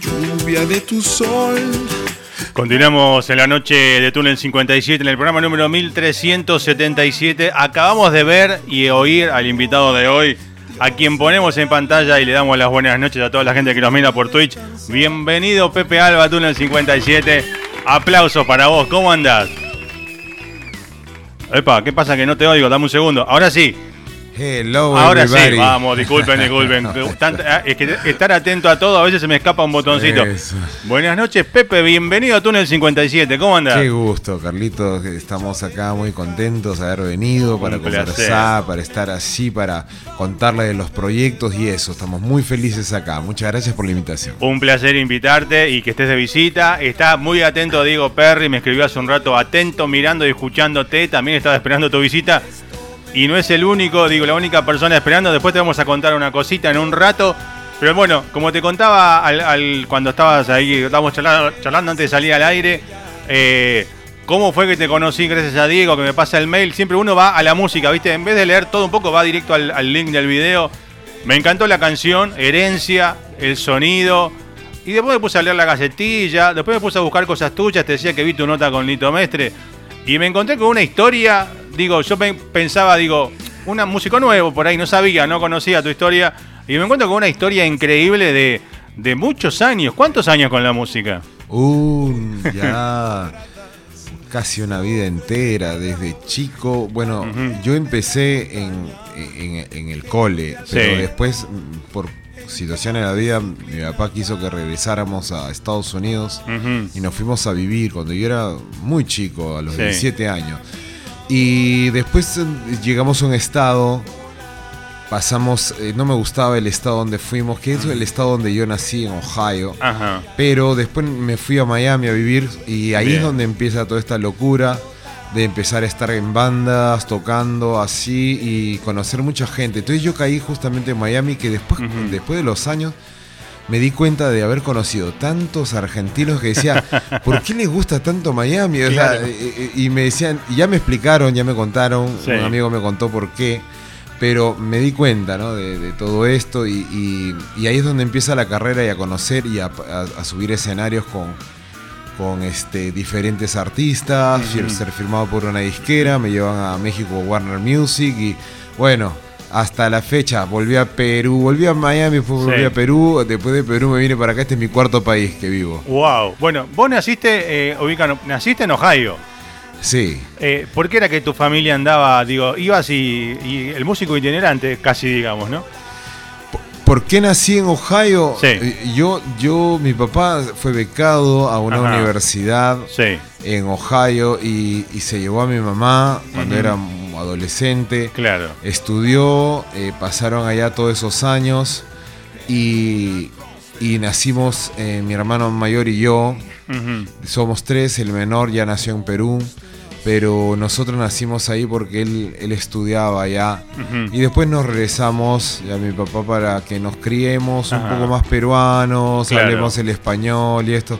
lluvia de tu sol. Continuamos en la noche de Túnel 57 en el programa número 1377. Acabamos de ver y oír al invitado de hoy, a quien ponemos en pantalla y le damos las buenas noches a toda la gente que nos mira por Twitch. Bienvenido Pepe Alba, Túnel 57. Aplausos para vos, ¿cómo andás? Epa, ¿qué pasa que no te oigo? Dame un segundo. Ahora sí, Hello, Ahora sí, vamos, disculpen, disculpen. Ah, es que estar atento a todo, a veces se me escapa un botoncito. Buenas noches, Pepe, bienvenido a Túnel 57, ¿cómo andas? Qué gusto, Carlitos, estamos acá muy contentos de haber venido para conversar, para estar así, para contarle de los proyectos y eso. Estamos muy felices acá. Muchas gracias por la invitación. Un placer invitarte y que estés de visita. Está muy atento Diego Perry, me escribió hace un rato, atento, mirando y escuchándote. También estaba esperando tu visita. Y no es el único, digo, la única persona esperando. Después te vamos a contar una cosita en un rato. Pero bueno, como te contaba al, cuando estabas ahí, estábamos charlando, antes de salir al aire, eh, ¿cómo fue que te conocí gracias a Diego que me pasa el mail? Siempre uno va a la música, ¿viste? En vez de leer todo un poco, va directo al, al link del video. Me encantó la canción, Herencia, el sonido. Y después me puse a leer la gacetilla, después me puse a buscar cosas tuyas, te decía que vi tu nota con Lito Mestre. Y me encontré con una historia digo, yo pensaba, digo, un músico nuevo por ahí, no sabía, no conocía tu historia. Y me encuentro con una historia increíble de, de muchos años. ¿Cuántos años con la música? Un, ya casi una vida entera, desde chico. Bueno, yo empecé en, en, el cole, pero después, por situaciones de la vida, mi papá quiso que regresáramos a Estados Unidos y nos fuimos a vivir cuando yo era muy chico, a los 17 años. Y después eh, llegamos a un estado, pasamos, eh, no me gustaba el estado donde fuimos, que es el estado donde yo nací, en Ohio. Pero después me fui a Miami a vivir y ahí es donde empieza toda esta locura de empezar a estar en bandas, tocando así y conocer mucha gente. Entonces yo caí justamente en Miami que después, después de los años me di cuenta de haber conocido tantos argentinos que decían, ¿por qué les gusta tanto Miami? y, me decían, y ya me explicaron, ya me contaron, un amigo me contó por qué, pero me di cuenta de, todo esto y, ahí es donde empieza la carrera y a conocer y a, subir escenarios con, con este, diferentes artistas, ser firmado por una disquera, me llevan a México Warner Music y bueno, hasta la fecha. Volví a Perú, volví a Miami, después volví a Perú. Después de Perú me vine para acá. Este es mi cuarto país que vivo. Wow. Bueno, vos naciste, eh, naciste en Ohio. Sí. Eh, ¿Por qué era que tu familia andaba, digo, ibas y, el músico itinerante, casi digamos, ¿no? ¿Por qué nací en Ohio? Sí. Eh, yo, yo, mi papá fue becado a una universidad en Ohio y, se llevó a mi mamá cuando era adolescente. Claro. Estudió, eh, pasaron allá todos esos años y, nacimos eh, mi hermano mayor y yo. Somos tres, el menor ya nació en Perú, pero nosotros nacimos ahí porque él, él estudiaba allá. Y después nos regresamos a mi papá para que nos criemos un poco más peruanos, hablemos el español y esto.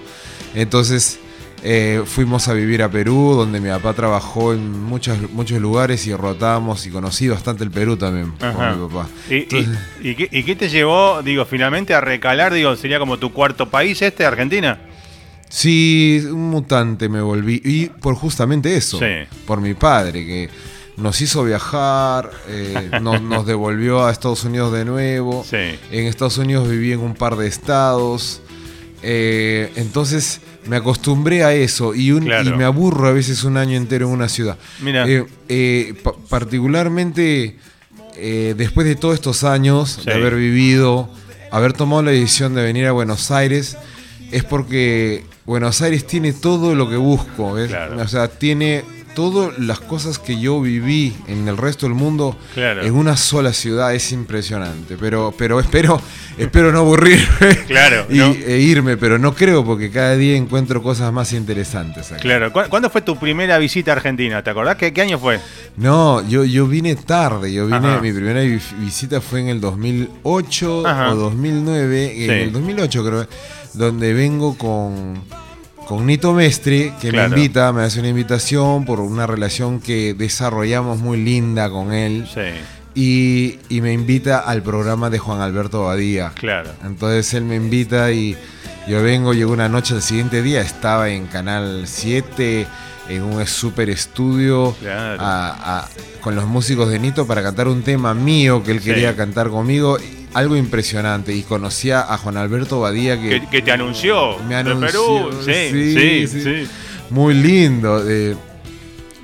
Entonces Eh, fuimos a vivir a Perú, donde mi papá trabajó en muchos, muchos lugares y rotábamos y conocí bastante el Perú también con mi papá. ¿Y, qué, te llevó, digo, finalmente a recalar? Digo, ¿sería como tu cuarto país este, Argentina? Sí, un mutante me volví. Y por justamente eso, por mi padre, que nos hizo viajar, eh, nos, devolvió a Estados Unidos de nuevo. En Estados Unidos viví en un par de estados. Eh, entonces me acostumbré a eso y, me aburro a veces un año entero en una ciudad. Mira. Eh, particularmente después de todos estos años de haber vivido, haber tomado la decisión de venir a Buenos Aires, es porque Buenos Aires tiene todo lo que busco. O sea, tiene todas las cosas que yo viví en el resto del mundo en una sola ciudad es impresionante. Pero, pero espero, espero no aburrirme claro, y, e irme, pero no creo porque cada día encuentro cosas más interesantes. Claro. ¿Cuándo fue tu primera visita a Argentina? ¿Te acordás? ¿Qué, año fue? No, yo, yo vine tarde. Yo vine, mi primera visita fue en el 2008 o 2009. En el 2008 creo, donde vengo con con Nito Mestre, que me invita, me hace una invitación por una relación que desarrollamos muy linda con él. Y, me invita al programa de Juan Alberto Badía. Claro. Entonces él me invita y yo vengo, llego una noche, al siguiente día estaba en Canal 7, en un super estudio, con los músicos de Nito para cantar un tema mío que él quería cantar conmigo algo impresionante y conocía a Juan Alberto Badía que, que, te anunció, me anunció Perú. Sí, sí, sí, Muy lindo. Eh,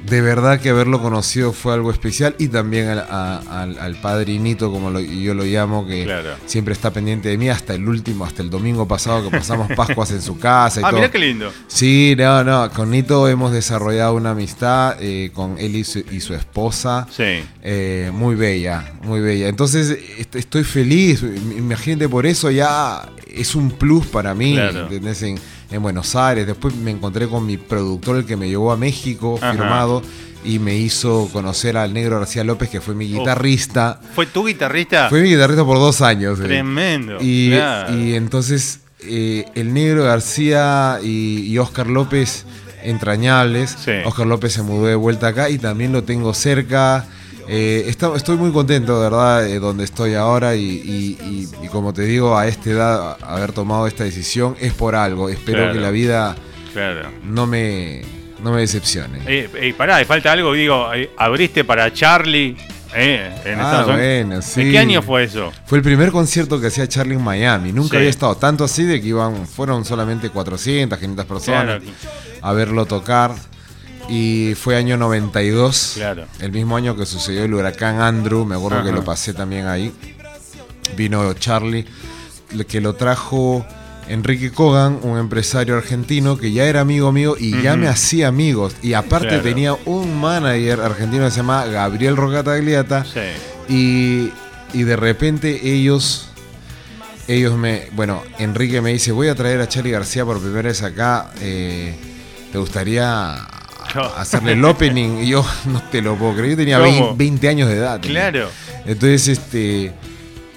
de verdad que haberlo conocido fue algo especial y también al, padrinito, como yo lo llamo, que siempre está pendiente de mí hasta el último, hasta el domingo pasado que pasamos Pascuas en su casa. Y ah, mira qué lindo. Sí, no, no, con Nito hemos desarrollado una amistad eh, con él y su, esposa. Sí. Eh, muy bella, muy bella. Entonces estoy feliz, imagínate por eso ya es un plus para mí. Claro en Buenos Aires. Después me encontré con mi productor, el que me llevó a México, firmado, y me hizo conocer al negro García López, que fue mi guitarrista. ¿Fue tu guitarrista? Fue mi guitarrista por dos años. Eh. Tremendo. Y, entonces eh, el negro García y, Oscar López entrañables. Oscar López se mudó de vuelta acá y también lo tengo cerca. Eh, estoy muy contento, de verdad, de donde estoy ahora y, como te digo, a esta edad, haber tomado esta decisión es por algo. Espero que la vida no, me, no me decepcione. Eh, pará, falta algo, digo, eh, abriste para Charlie. Eh, en ah, bueno, sí. ¿En qué año fue eso? Fue el primer concierto que hacía Charlie en Miami. Nunca había estado tanto así de que iban, fueron solamente 400, 500 personas a verlo tocar. Y fue año 92, claro. el mismo año que sucedió el huracán Andrew, me acuerdo que lo pasé también ahí. Vino Charlie, que lo trajo Enrique Kogan, un empresario argentino que ya era amigo mío y ya me hacía amigos. Y aparte tenía un manager argentino que se llama Gabriel Rocatagliata. Sí. Y, y de repente ellos ellos me, bueno, Enrique me dice, voy a traer a Charlie García por primera vez acá, eh, ¿te gustaría hacerle el opening. Y yo no te lo puedo creer. Yo tenía 20, años de edad. Claro. Entonces, este.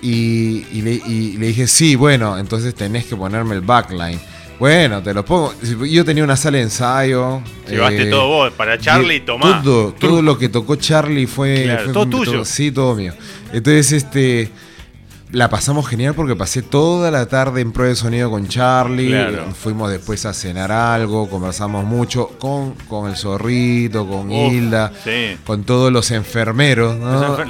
Y, le, dije, sí, bueno, entonces tenés que ponerme el backline. Bueno, te lo pongo. Yo tenía una sala de ensayo. Llevaste eh, todo vos para Charlie, tomá. Todo, todo lo que tocó Charlie fue. todo tuyo. sí, todo mío. Entonces, este la pasamos genial porque pasé toda la tarde en prueba de sonido con Charlie. Fuimos después a cenar algo, conversamos mucho con, con el zorrito, con Hilda, con todos los enfermeros.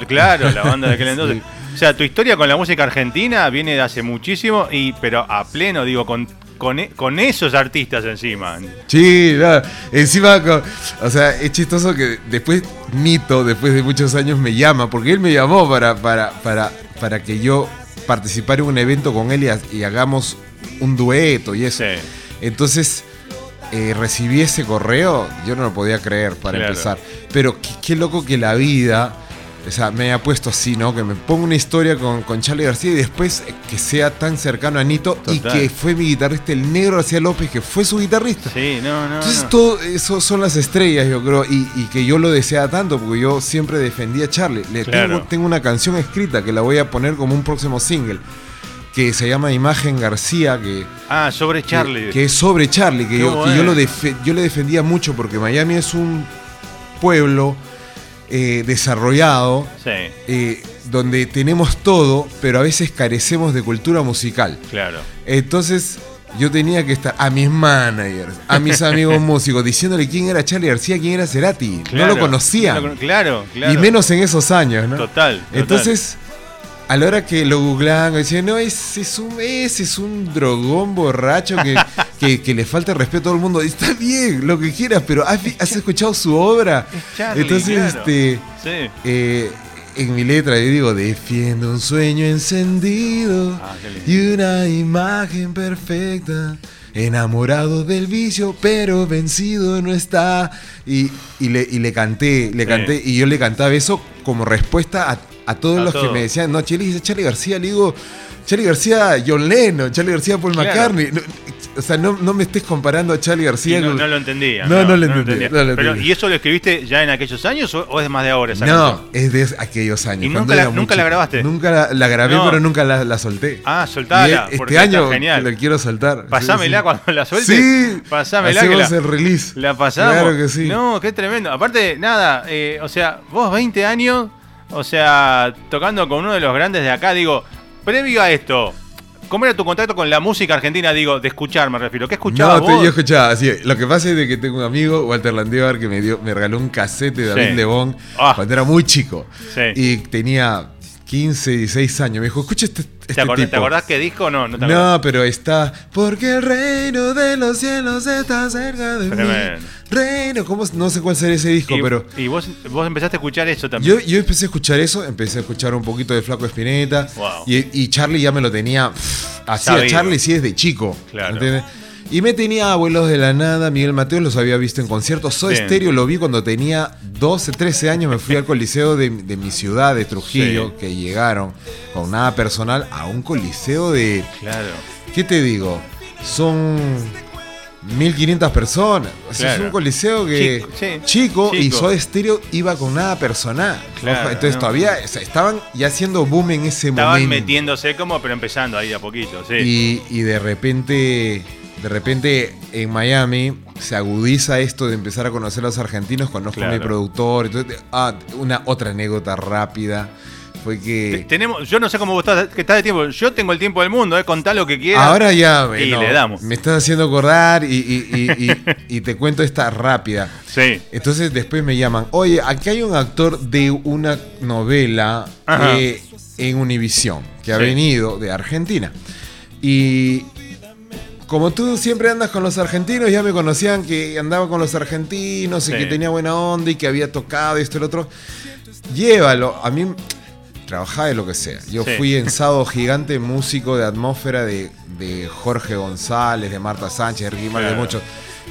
claro, la banda de aquel entonces. O sea, tu historia con la música argentina viene de hace muchísimo, y pero a pleno, digo, con con, e, con, esos artistas encima. Sí, encima, o sea, es chistoso que después Nito, después de muchos años, me llama, porque él me llamó para, para, para para que yo participara en un evento con él y, hagamos un dueto y eso. Entonces, eh, recibí ese correo, yo no lo podía creer para empezar. Pero qué, loco que la vida o sea, me ha puesto así, ¿no? Que me ponga una historia con, con Charlie García y después que sea tan cercano a Nito y que fue mi guitarrista, el negro García López, que fue su guitarrista. Sí, no, no. Entonces, todo eso son las estrellas, yo creo, y, que yo lo deseaba tanto, porque yo siempre defendía a Charlie. Le tengo, tengo una canción escrita que la voy a poner como un próximo single que se llama Imagen García, que, Ah, sobre Charlie. que, que es sobre Charlie, que, yo, que yo, lo defe- yo le defendía mucho porque Miami es un pueblo eh, desarrollado Sí, eh, donde tenemos todo, pero a veces carecemos de cultura musical. claro. Entonces yo tenía que estar a mis managers, a mis amigos músicos, diciéndole quién era Charlie García, quién era Cerati. no Claro, lo conocían. no lo cono- claro, claro. Y menos en esos años, ¿no? Total, total. Entonces, a la hora que lo googlaban, decían, no, ese es un, ese es un drogón borracho que, que, que le falta respeto a todo el mundo. Y Está bien, lo que quieras, pero ¿has, escuchado su obra? Es Charlie, Entonces, claro. este, Sí. eh, en mi letra yo digo, defiendo un sueño encendido Ah, y una imagen perfecta. Enamorado del vicio, pero vencido no está. Y, y le, y le canté, le Sí. canté, y yo le cantaba eso como respuesta a, a todos A los todo. que me decían, no, Charlie, dice Charlie García, le digo, Charlie García, John Lennon, Charlie García, Paul Claro. McCartney. No, o sea, no, no me estés comparando a Charlie García no, con- no lo entendía. No, no lo entendía, lo Pero. ¿y eso lo escribiste ya en aquellos años o, o es más de ahora? esa No, canción? es de aquellos años. ¿Y nunca la- nunca la grabaste? Nunca la, la grabé, pero nunca la, la solté. Ah, soltala. este año genial. la quiero soltar. Pasámela Sí, cuando la sueltes. Sí, Pasámela que hacemos la, el release. la pasamos. Claro que sí. No, qué tremendo. Aparte, nada, eh, o sea, vos 20 años, o sea, tocando con uno de los grandes de acá, digo, previo a esto, ¿cómo era tu contacto con la música argentina? Digo, de escuchar me refiero. ¿Qué escuchabas No, vos? yo escuchaba así. Lo que pasa es de que tengo un amigo, Walter Landívar, que me dio, me regaló un cassette de David Sí. Lebón Ah. cuando era muy chico. Sí. Y tenía 15, 16 años. Me dijo, escucha este, este ¿Te, acordás, tipo. ¿Te acordás qué disco o no? No, te acordás? No, pero está. Porque el reino de los cielos está cerca de Tremendo. mí. Reino, ¿cómo? No sé cuál será ese disco, y, pero. y vos, vos empezaste a escuchar eso también. Yo, yo empecé a escuchar eso, empecé a escuchar un poquito de Flaco Espineta. Wow. Y, y Charlie ya me lo tenía. pff, Hacía Sabido. Charlie sí desde chico. Claro. ¿entiendes? Y me tenía Abuelos de la Nada, Miguel Mateo los había visto en conciertos. Soy Bien. Stereo lo vi cuando tenía 12, 13 años. Me fui al coliseo de, de mi ciudad, de Trujillo, Sí. que llegaron con nada personal a un coliseo de. Claro. ¿Qué te digo? Son 1500 personas. Claro. es un coliseo que Chico, sí. chico, y. Soda Stereo iba con nada personal. Claro, Entonces no. todavía o sea, estaban ya haciendo boom en ese Estaban momento. metiéndose como, pero empezando ahí de a poquito, sí. Y, y de repente, de repente en Miami se agudiza esto de empezar a conocer a los argentinos. Conozco a mi productor. Entonces, ah, una otra anécdota rápida fue que Tenemos, yo no sé cómo vos estás, que estás de tiempo. Yo tengo el tiempo del mundo, eh, contá lo que quieras. Ahora ya Y no, le damos. me estás haciendo acordar y, y- y- y- y te cuento esta rápida. Sí. Entonces después me llaman, oye, aquí hay un actor de una novela eh, en Univisión que ha Sí. venido de Argentina. Y como tú siempre andas con los argentinos, ya me conocían que andaba con los argentinos y que tenía buena onda y que había tocado esto y lo otro. Llévalo. A mí trabajaba de lo que sea. Yo Sí. fui en Sábado Gigante, músico de atmósfera de, de Jorge González, de Marta Sánchez, de Ricky Martin, de Claro. muchos.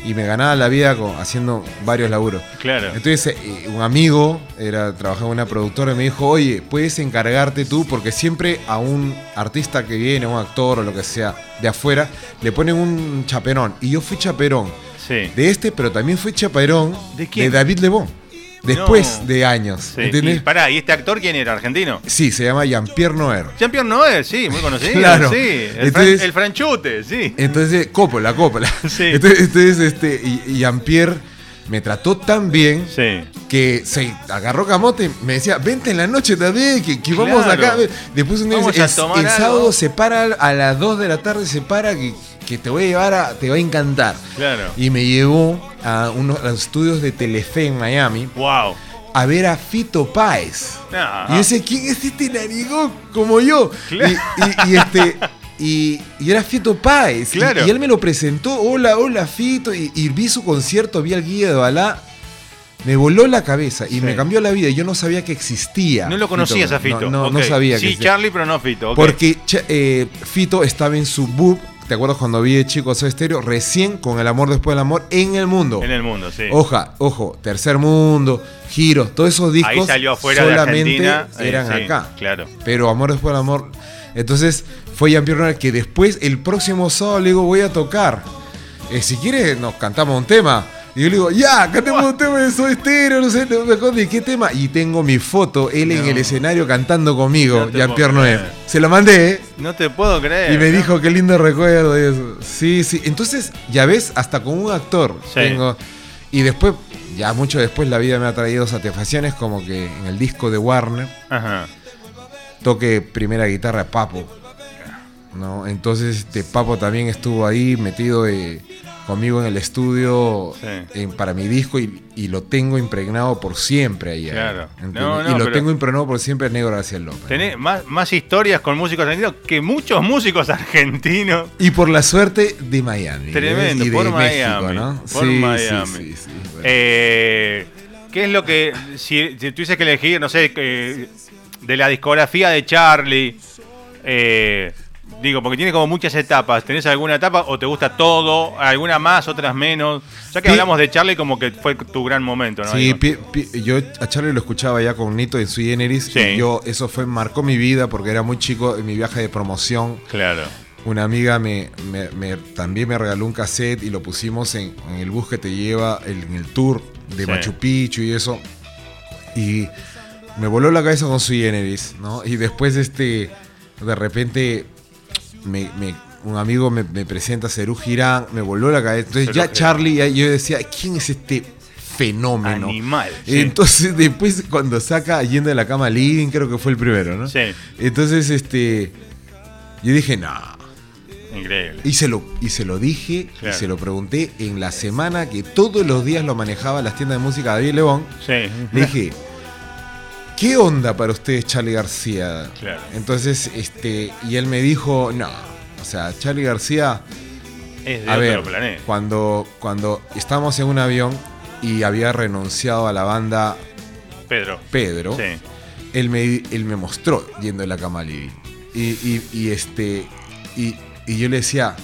Y me ganaba la vida con- haciendo varios laburos. Claro. Entonces, eh, un amigo era, trabajaba en una productora y me dijo, oye, puedes encargarte tú, porque siempre a un artista que viene, a un actor o lo que sea, de afuera, le ponen un chaperón. Y yo fui chaperón Sí. de este, pero también fui chaperón ¿De quién? David Lebón. Después No. de años. Sí. ¿Entendés? Y, pará, ¿y este actor quién era? ¿Argentino? Sí, se llama Jean-Pierre Noer. Jean-Pierre Noé, sí, muy conocido. Claro. Sí. El, Entonces- fran- el franchute, sí. Entonces, Coppola, Coppola. Sí. Entonces, entonces, este, Jean-Pierre me trató tan bien Sí. que se agarró camote y me decía, vente en la noche también, que, que vamos Claro. acá. Después un día el, el algo". sábado se para a las 2 de la tarde, se para, que, que te voy a llevar a, te va a encantar. Claro. Y me llevó a unos a los estudios de Telefe en Miami Wow. a ver a Fito Páez. Ah. Y yo decía, ¿quién es este narigón como yo? Claro. Y, y- y este. Y, y era Fito Páez. Claro. Y, él me lo presentó. Hola, hola, Fito. Y, vi su concierto, vi al guía de Balá. Me voló la cabeza y Sí. me cambió la vida. Yo no sabía que existía. No lo conocías a Fito. No, no, no Ok. sabía que Sí. Charlie, pero no Fito. Porque eh, Fito estaba en su book. ¿Te acuerdas cuando vi de chico a Soda Stereo? Recién con El amor después del amor en el mundo. En el mundo, sí. Oja, ojo, Tercer Mundo, Giros, todos esos discos Ahí salió afuera de solamente Argentina. eran sí, acá. Claro. Pero Amor después del amor. Entonces fue Jean-Pierre Noël que después, el próximo sábado, le digo, voy a tocar. Eh, si quieres, nos cantamos un tema. Y yo le digo, ya, cantemos un tema de Soy Estéreo, no sé, no me acuerdo de qué tema. Y tengo mi foto, él en el escenario cantando conmigo, No Jean-Pierre Noé. Se lo mandé, ¿eh? No te puedo creer. Y me dijo, qué lindo recuerdo y eso. Sí, sí. Entonces, ya ves, hasta con un actor Sí. tengo. Y después, ya mucho después, la vida me ha traído satisfacciones, como que en el disco de Warner Ajá. toque primera guitarra Papo. ¿no? Entonces, este Papo también estuvo ahí metido eh, conmigo en el estudio Sí. en- para mi disco y, y lo tengo impregnado por siempre ahí. Claro. No, no, y lo tengo impregnado por siempre Negro García López. Tenés más, más historias con músicos argentinos que muchos músicos argentinos. Y por la suerte de Miami. ¿ves? Tremendo, y de por México, Miami, ¿no? por sí, Miami. Sí, sí, sí, bueno. Eh, ¿Qué es lo que, si, si tuvieses que elegir, no sé, que- de la discografía de Charlie, eh, digo, porque tiene como muchas etapas, ¿tenés alguna etapa o te gusta todo, alguna más, otras menos? Ya que Pi- hablamos de Charlie como que fue tu gran momento, ¿no? Sí, Digo, pi- pi- yo a Charlie lo escuchaba ya con Nito en Sui Generis Sí. y yo eso fue marcó mi vida porque era muy chico en mi viaje de promoción. Claro. Una amiga me, me- me- también me regaló un cassette y lo pusimos en, en el bus que te lleva el- en el tour de Sí. Machu Picchu y eso. Y me voló la cabeza con Sui Generis, ¿no? Y después, este, de repente, me- me- un amigo me, me presenta a Cerú Girán, me voló la cabeza. Entonces ya. Charlie, ya- yo decía, ¿quién es este fenómeno? Animal. sí. Entonces después cuando saca Yendo de la cama Living, creo que fue el primero, ¿no? Sí, Entonces, este, yo dije, no. increíble. Y se lo, y se lo dije Claro. y se lo pregunté en la semana que todos los días lo manejaba las tiendas de música David Lebón. Sí. Le dije, ¿qué onda para ustedes Charlie García? Claro. Entonces, este, y él me dijo, no. O sea, Charlie García, Es de a otro ver, planeta. cuando, cuando estábamos en un avión y había renunciado a la banda Pedro. Pedro, Sí. él me, él me mostró yendo de la cama Libby. Y, y- y este. Y, y yo le decía.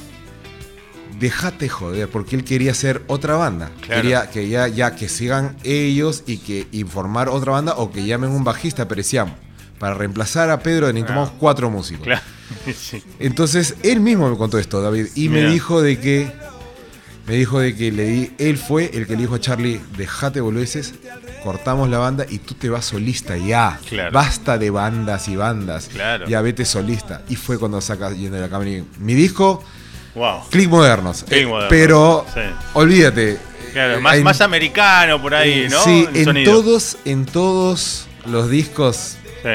Déjate joder, porque él quería hacer otra banda. Claro. Quería que ya, ya que sigan ellos y que informar otra banda o que llamen un bajista, pero decíamos, para reemplazar a Pedro necesitamos Ah. cuatro músicos. Claro. Sí. Entonces él mismo me contó esto, David, y me dijo de que me dijo de que le di, él fue el que le dijo a Charlie, dejate boludeces, cortamos la banda y tú te vas solista ya. Claro. Basta de bandas y bandas. Claro. Ya vete solista. Y fue cuando saca yendo de la cámara. y- Mi disco, Wow. Click Modernos. Click Eh, Modernos, Pero sí. olvídate. Claro, eh, más, hay- más americano por ahí, ¿no? Sí, El en sonido. todos, en todos los discos Sí,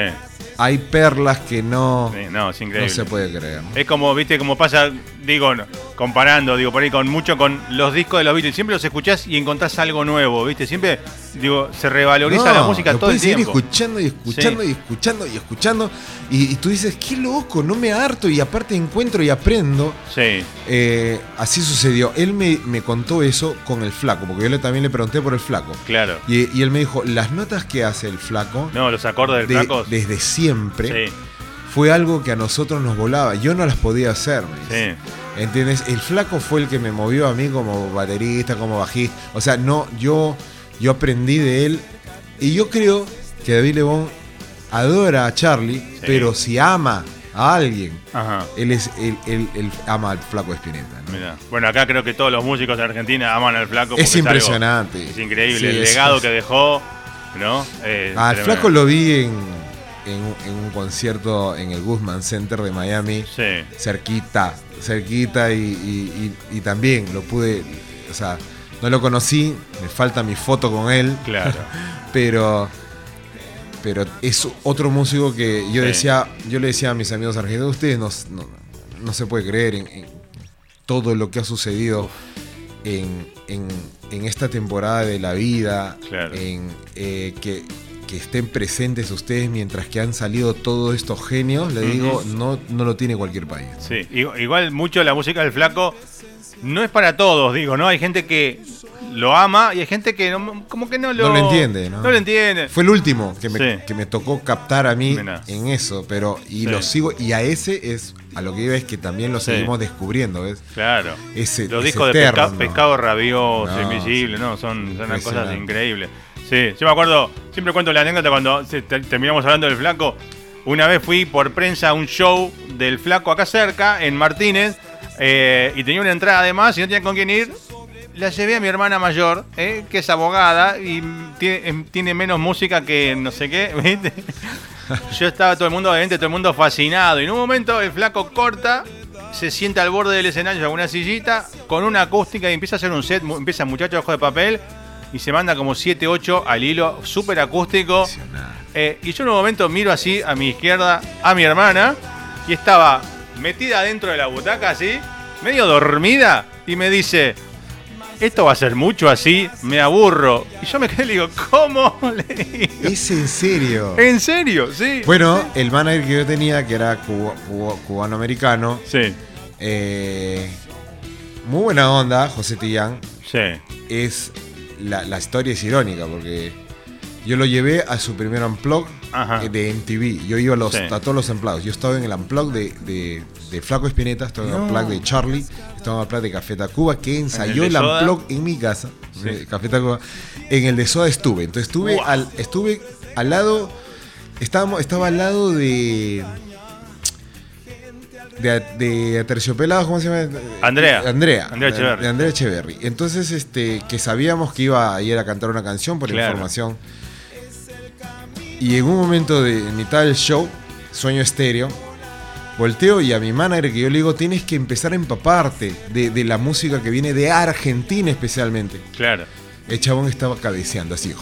hay perlas que no, sí, no, es increíble. no se puede creer. Es como, viste, como pasa, digo, comparando, digo, por ahí con mucho con los discos de los Beatles. Siempre los escuchás y encontrás algo nuevo, viste. Siempre, digo, se revaloriza la música lo todo el tiempo. escuchando y escuchando Sí. y escuchando y escuchando. Y, y tú dices, qué loco, no me harto. Y aparte encuentro y aprendo. Sí, Eh, así sucedió. Él me, me contó eso con el flaco, porque yo le, también le pregunté por el flaco. claro. Y, y él me dijo, las notas que hace el flaco, No, los acordes del de- flaco. desde siempre, Sí, fue algo que a nosotros nos volaba. Yo no las podía hacer. sí. ¿Entiendes? El flaco fue el que me movió a mí como baterista, como bajista. O sea, no, yo, yo aprendí de él. Y yo creo que David Lebón adora a Charlie, pero si ama a alguien, Ajá. él es él, él- él ama al flaco de Spinetta. ¿no? Mirá. Bueno, acá creo que todos los músicos de Argentina aman al flaco. Es algo- impresionante. es increíble. Sí, el es- legado es- que dejó, ¿no? Eh, Al flaco lo vi en, en, en un concierto en el Guzman Center de Miami. Sí, cerquita, cerquita y, y- y- y también lo pude, o sea, no lo conocí, me falta mi foto con él, claro. pero pero es otro músico que yo Sí. decía, yo le decía a mis amigos argentinos, ustedes no, no, no se puede creer en, en todo lo que ha sucedido en, en- en esta temporada de la vida, Claro. en eh, que, que estén presentes ustedes mientras que han salido todos estos genios, le digo, no, no lo tiene cualquier país. Sí, igual, mucho la música del flaco no es para todos, digo, ¿no? Hay gente que lo ama y hay gente que no- como que no lo, No lo entiende, ¿no? No lo entiende. Fue el último que me, Sí. que me tocó captar a mí en eso, pero y Sí. lo sigo y a ese es a lo que iba es que también lo Sí. seguimos descubriendo, ¿ves? Claro. Ese, Los ese discos de pesca- pescado rabioso, No, invisible, ¿no? Son, son unas cosas increíbles. Sí, yo me acuerdo, siempre cuento la anécdota cuando terminamos hablando del flaco. Una vez fui por prensa a un show del flaco acá cerca, en Martínez, eh, y tenía una entrada además y no tenía con quién ir. la llevé a mi hermana mayor, eh, que es abogada y tiene, em, tiene, menos música que no sé qué, ¿viste? Yo estaba todo el mundo, obviamente, todo el mundo fascinado. Y en un momento el flaco corta, se sienta al borde del escenario con una sillita, con una acústica y empieza a hacer un set, empieza muchacho ojo de papel y se manda como 7, 8 al hilo, súper acústico. Eh, y yo en un momento miro así a mi izquierda a mi hermana y estaba metida dentro de la butaca así, medio dormida, y me dice, esto va a ser mucho así, me aburro. Y yo me quedé y le digo, ¿cómo? ¿Es en serio? ¿En serio? Sí. Bueno, el manager que yo tenía, que era cubano-americano. Sí. Eh, muy buena onda, José Tillán. Sí. Es, la, la historia es irónica porque yo lo llevé a su primer unplug eh, de MTV. Yo iba a, los, a todos los empleados. Yo estaba en el unplug de, de, Flaco Espineta, estaba en el unplug de Charlie, estaba en el unplug de Café Tacuba, que ensayó el, unplug en mi casa, Café Tacuba. En el de Soda estuve. Entonces estuve, al, estuve al lado, estábamos, estaba al lado de... De, de Terciopelado, ¿cómo se llama? Andrea. Andrea. Andrea Echeverry. De Andrea Echeverry. Entonces, este, que sabíamos que iba a ir a cantar una canción por información y en un momento de mitad del show, sueño estéreo, volteo y a mi manager que yo le digo, tienes que empezar a empaparte de, la música que viene de Argentina especialmente. Claro. El chabón estaba cabeceando así.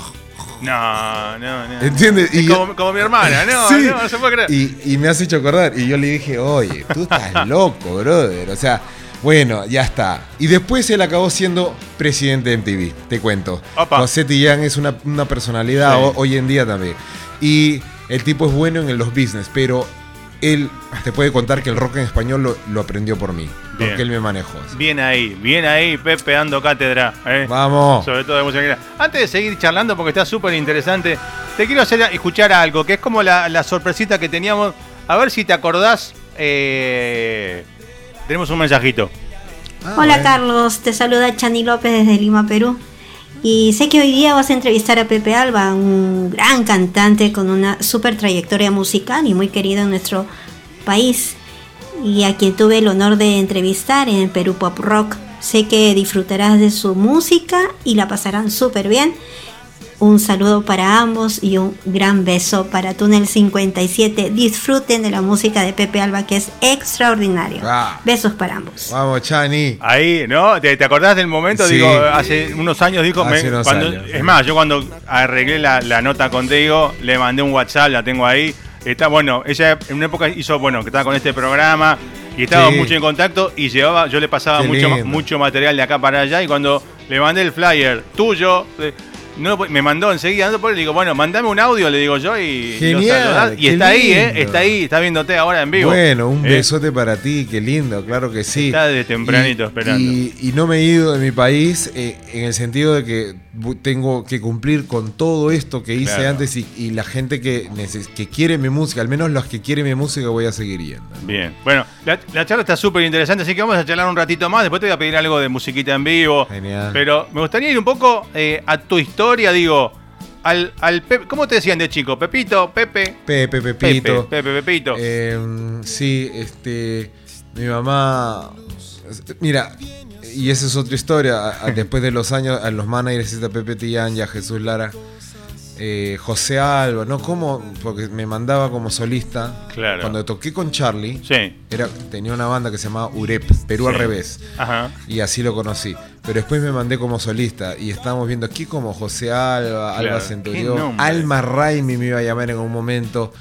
No, no, no. ¿Entiendes? Y como, mi hermana, no, no, se puede creer. Y, y, me has hecho acordar. Y yo le dije, oye, tú estás loco, brother. O sea, bueno, ya está. Y después él acabó siendo presidente de MTV, te cuento. José Tillán es una, personalidad hoy en día también. Y el tipo es bueno en los business, pero él te puede contar que el rock en español lo, aprendió por mí. Porque él me manejó. Bien ahí, bien ahí, Pepe dando cátedra. ¿eh? Vamos. Sobre todo de música. Antes de seguir charlando, porque está súper interesante, te quiero hacer escuchar algo, que es como la, sorpresita que teníamos. A ver si te acordás. Eh, tenemos un mensajito. Ah, Hola Carlos, te saluda Chani López desde Lima, Perú. Y sé que hoy día vas a entrevistar a Pepe Alba, un gran cantante con una super trayectoria musical y muy querido en nuestro país. Y a quien tuve el honor de entrevistar en Perú Pop Rock. Sé que disfrutarás de su música y la pasarán súper bien. Un saludo para ambos y un gran beso para Túnel 57. Disfruten de la música de Pepe Alba que es extraordinario. Ah. Besos para ambos. Vamos, Chani. Ahí, ¿no? ¿Te, acordás del momento? Digo, hace unos años dijo. Es más, yo cuando arreglé la, nota contigo, le mandé un WhatsApp, la tengo ahí. Está bueno, ella en una época hizo, bueno, que estaba con este programa y estaba mucho en contacto y llevaba, yo le pasaba mucho, mucho material de acá para allá y cuando le mandé el flyer tuyo, no, me mandó enseguida, no, le digo, bueno, mandame un audio, le digo yo, y, Genial, y está ahí, ¿eh? Está ahí, está viéndote ahora en vivo. Bueno, un ¿Eh? besote para ti, qué lindo, claro que sí. Está desde tempranito esperando. Y, no me he ido de mi país eh, en el sentido de que tengo que cumplir con todo esto que hice antes y, la gente que, que quiere mi música, al menos los que quieren mi música, voy a seguir yendo. Bien, bueno, la, charla está súper interesante, así que vamos a charlar un ratito más. Después te voy a pedir algo de musiquita en vivo. Genial. Pero me gustaría ir un poco a tu historia digo, al, al ¿cómo te decían de chico? Pepito, Pepe. Pepe, Pepito. Pepe, Pepito. Em, sí, este, mi mamá, mira, y esa es otra historia. Después de los años, a los managers, a Pepe Tillán y a Jesús Lara, eh, José Alba, ¿no? ¿Cómo? Porque me mandaba como solista. Claro. Cuando toqué con Charlie, sí. era, tenía una banda que se llamaba Urep, Perú al revés. Ajá. Y así lo conocí. Pero después me mandé como solista y estábamos viendo aquí como José Alba, Alba Centurión, Alma Raimi me iba a llamar en un momento,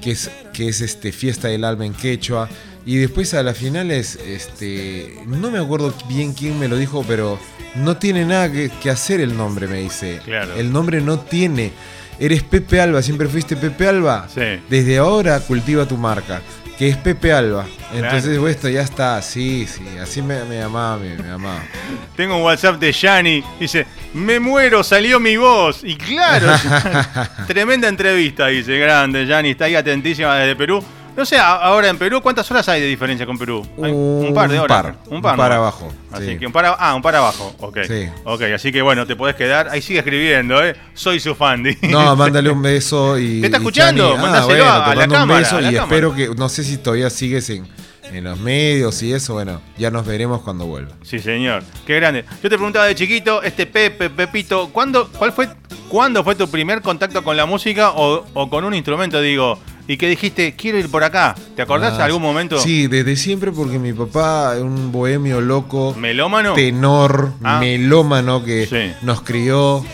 que es, que es este Fiesta del Alma en Quechua. Y después a las finales, este, no me acuerdo bien quién me lo dijo, pero no tiene nada que, hacer el nombre, me dice. Claro. El nombre no tiene. Eres Pepe Alba, siempre fuiste Pepe Alba. Sí. Desde ahora cultiva tu marca, que es Pepe Alba. Entonces, esto ya está, sí, sí, así me, me llamaba, me, me llamaba. Tengo un WhatsApp de Yanni, dice, me muero, salió mi voz. Y claro, tremenda entrevista, dice, grande, Yanni, está ahí atentísima desde Perú. No sé, ahora en Perú, ¿cuántas horas hay de diferencia con Perú? un, par de horas. Un par, un par, abajo. Así que un par, ah, un par abajo. Ok. Sí. Ok, así que bueno, te podés quedar. Ahí sigue escribiendo, ¿eh? Soy su fan. No, mándale un beso y. ¿Te está escuchando? ah, bueno, a, la cámara, un beso y espero que. No sé si todavía sigues en en los medios y eso, bueno, ya nos veremos cuando vuelva. Sí, señor. Qué grande. Yo te preguntaba de chiquito, este Pepe, Pepito, ¿cuándo, cuál fue, ¿cuándo fue tu primer contacto con la música o, o con un instrumento? Digo, y que dijiste, quiero ir por acá. ¿Te acordás de Ah, algún momento? Sí, desde siempre porque mi papá es un bohemio loco, ¿Melómano? tenor, Ah. melómano que Sí. nos crió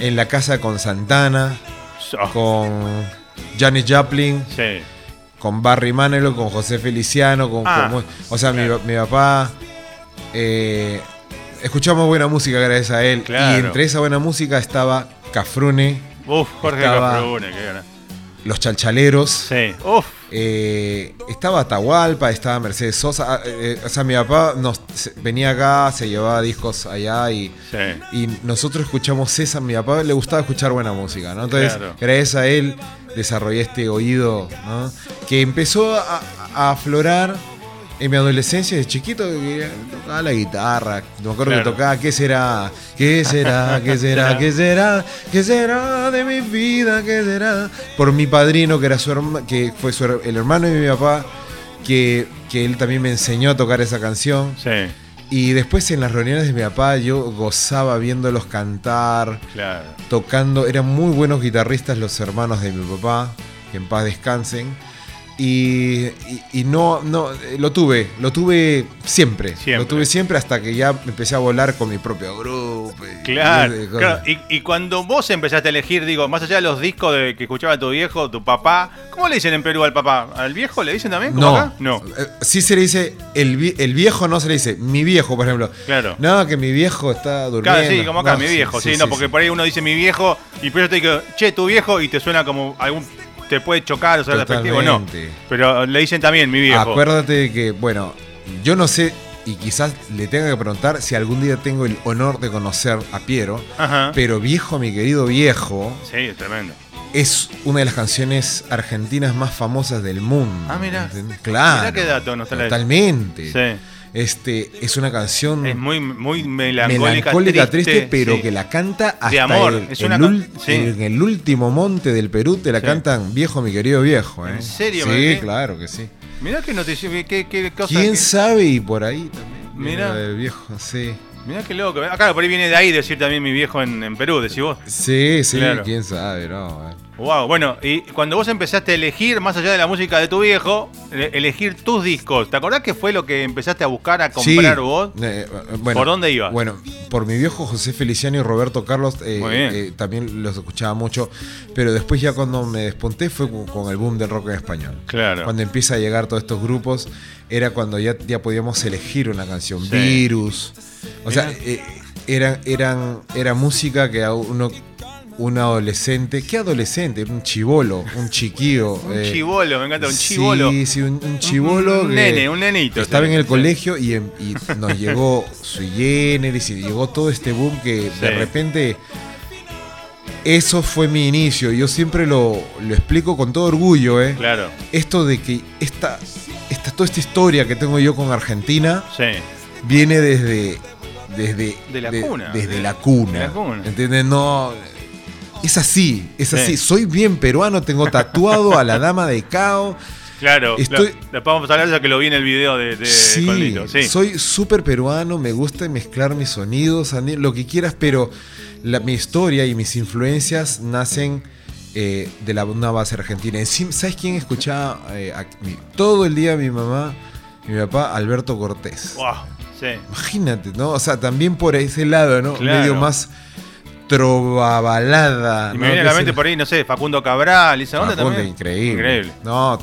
en la casa con Santana, Oh, con Janis Joplin, sí. con Barry Manilow, con José Feliciano, con, Ah, con- o sea, mi- papá eh, escuchamos buena música gracias a él Claro. y entre esa buena música estaba Cafrune, Uf, Jorge Estaba- Cafrune, qué gana. Los Chalchaleros, Sí. Uf. eh, estaba Atahualpa, estaba Mercedes Sosa, ah, eh, o sea, mi papá nos, se- venía acá, se llevaba discos allá y, Sí. y nosotros escuchamos esa, mi papá le gustaba escuchar buena música, ¿no? Entonces, Claro. gracias a él desarrollé este oído, ¿no? Que empezó a, a aflorar en mi adolescencia, de chiquito, tocaba la guitarra, me acuerdo Claro. que tocaba ¿Qué será? ¿Qué será? ¿Qué será? ¿Qué será? ¿Qué será de mi vida? ¿Qué será? Por mi padrino, que era su herma- que fue su her- el hermano de mi papá, que, que él también me enseñó a tocar esa canción. Sí. Y después en las reuniones de mi papá yo gozaba viéndolos cantar, Claro. tocando. Eran muy buenos guitarristas los hermanos de mi papá, que en paz descansen. Y, y- y no, no, eh, lo tuve, lo tuve siempre, Siempre. Lo tuve siempre hasta que ya empecé a volar con mi propio grupo. y- Claro, y- claro. Y, y cuando vos empezaste a elegir, digo, más allá de los discos de que escuchaba tu viejo, tu papá, ¿cómo le dicen en Perú al papá? ¿Al viejo le dicen también? como No, acá? No. Eh, Sí se le dice, el, el viejo no se le dice, mi viejo, por ejemplo. Claro. No, que mi viejo está durmiendo. Claro, sí, como acá, No, mi viejo, sí, sí, no, sí, porque por ahí uno dice mi viejo y por eso te digo, che, tu viejo y te suena como algún. Te puede chocar o ser despectivo, no. Totalmente. Pero le dicen también mi viejo. Acuérdate de que, bueno, yo no sé, y quizás le tenga que preguntar si algún día tengo el honor de conocer a Piero, Ajá. pero viejo, mi querido viejo, Sí, es tremendo. es una de las canciones argentinas más famosas del mundo. Ah, mirá. ¿entendés? Claro. Mirá qué dato nos traes. Totalmente. Sí. Este, es una canción Es muy, muy melancólica, melancólica, triste, pero sí. que la canta hasta amor, el, es el una ul- can- sí. en el último monte del Perú te la Sí. cantan viejo, mi querido viejo. ¿eh? ¿En serio, Sí, claro que sí. Mirá qué noticia, qué, qué cosa. ¿Quién qué- sabe? Y por ahí también. Mirá. del viejo, sí. Mirá qué loco. Acá por ahí viene de ahí decir también mi viejo en, en Perú, decís vos. Sí, sí, Claro. quién sabe, no. Eh. Wow, bueno, y cuando vos empezaste a elegir, más allá de la música de tu viejo, e- elegir tus discos, ¿te acordás qué fue lo que empezaste a buscar, a comprar Sí, vos? eh, eh, bueno, ¿Por dónde ibas? Bueno, por mi viejo José Feliciano y Roberto Carlos, eh, eh, también los escuchaba mucho, pero después ya cuando me despunté fue con, el boom del rock en español. Claro. Cuando empieza a llegar todos estos grupos, era cuando ya, ya podíamos elegir una canción. Sí. Virus. O sea, eh, eran, eran, era música que a uno, un adolescente, ¿qué adolescente? Un chivolo, un chiquillo. Un eh, chivolo, me encanta, un chivolo. Sí, sí, un, un chivolo. Un nene, un nenito. Estaba en el Sí. colegio y, em- y nos llegó Sui Generis y llegó todo este boom que de repente. Eso fue mi inicio. Yo siempre lo, lo explico con todo orgullo, ¿eh? Claro, Esto de que esta, esta, toda esta historia que tengo yo con Argentina sí. viene desde. Desde, De la cuna. Desde De- la cuna. de la cuna. ¿Entiendes? No. Es así, es Sí. así. Soy bien peruano, tengo tatuado a la dama de Cao. Claro, Estoy- después vamos a hablar ya que lo vi en el video de, de sí, Colito. Sí, soy súper peruano, me gusta mezclar mis sonidos, lo que quieras, pero la- mi historia y mis influencias nacen eh, de la, una base argentina. Encima, ¿Sabes quién escuchaba eh, a- mi- todo el día mi mamá y mi papá? Alberto Cortés. Wow, sí. Imagínate, ¿no? O sea, también por ese lado, ¿no? Claro. Medio más trova balada. Y ¿no? me viene a la mente por ahí, no sé, Facundo Cabral, esa onda también. increíble. Increíble. No,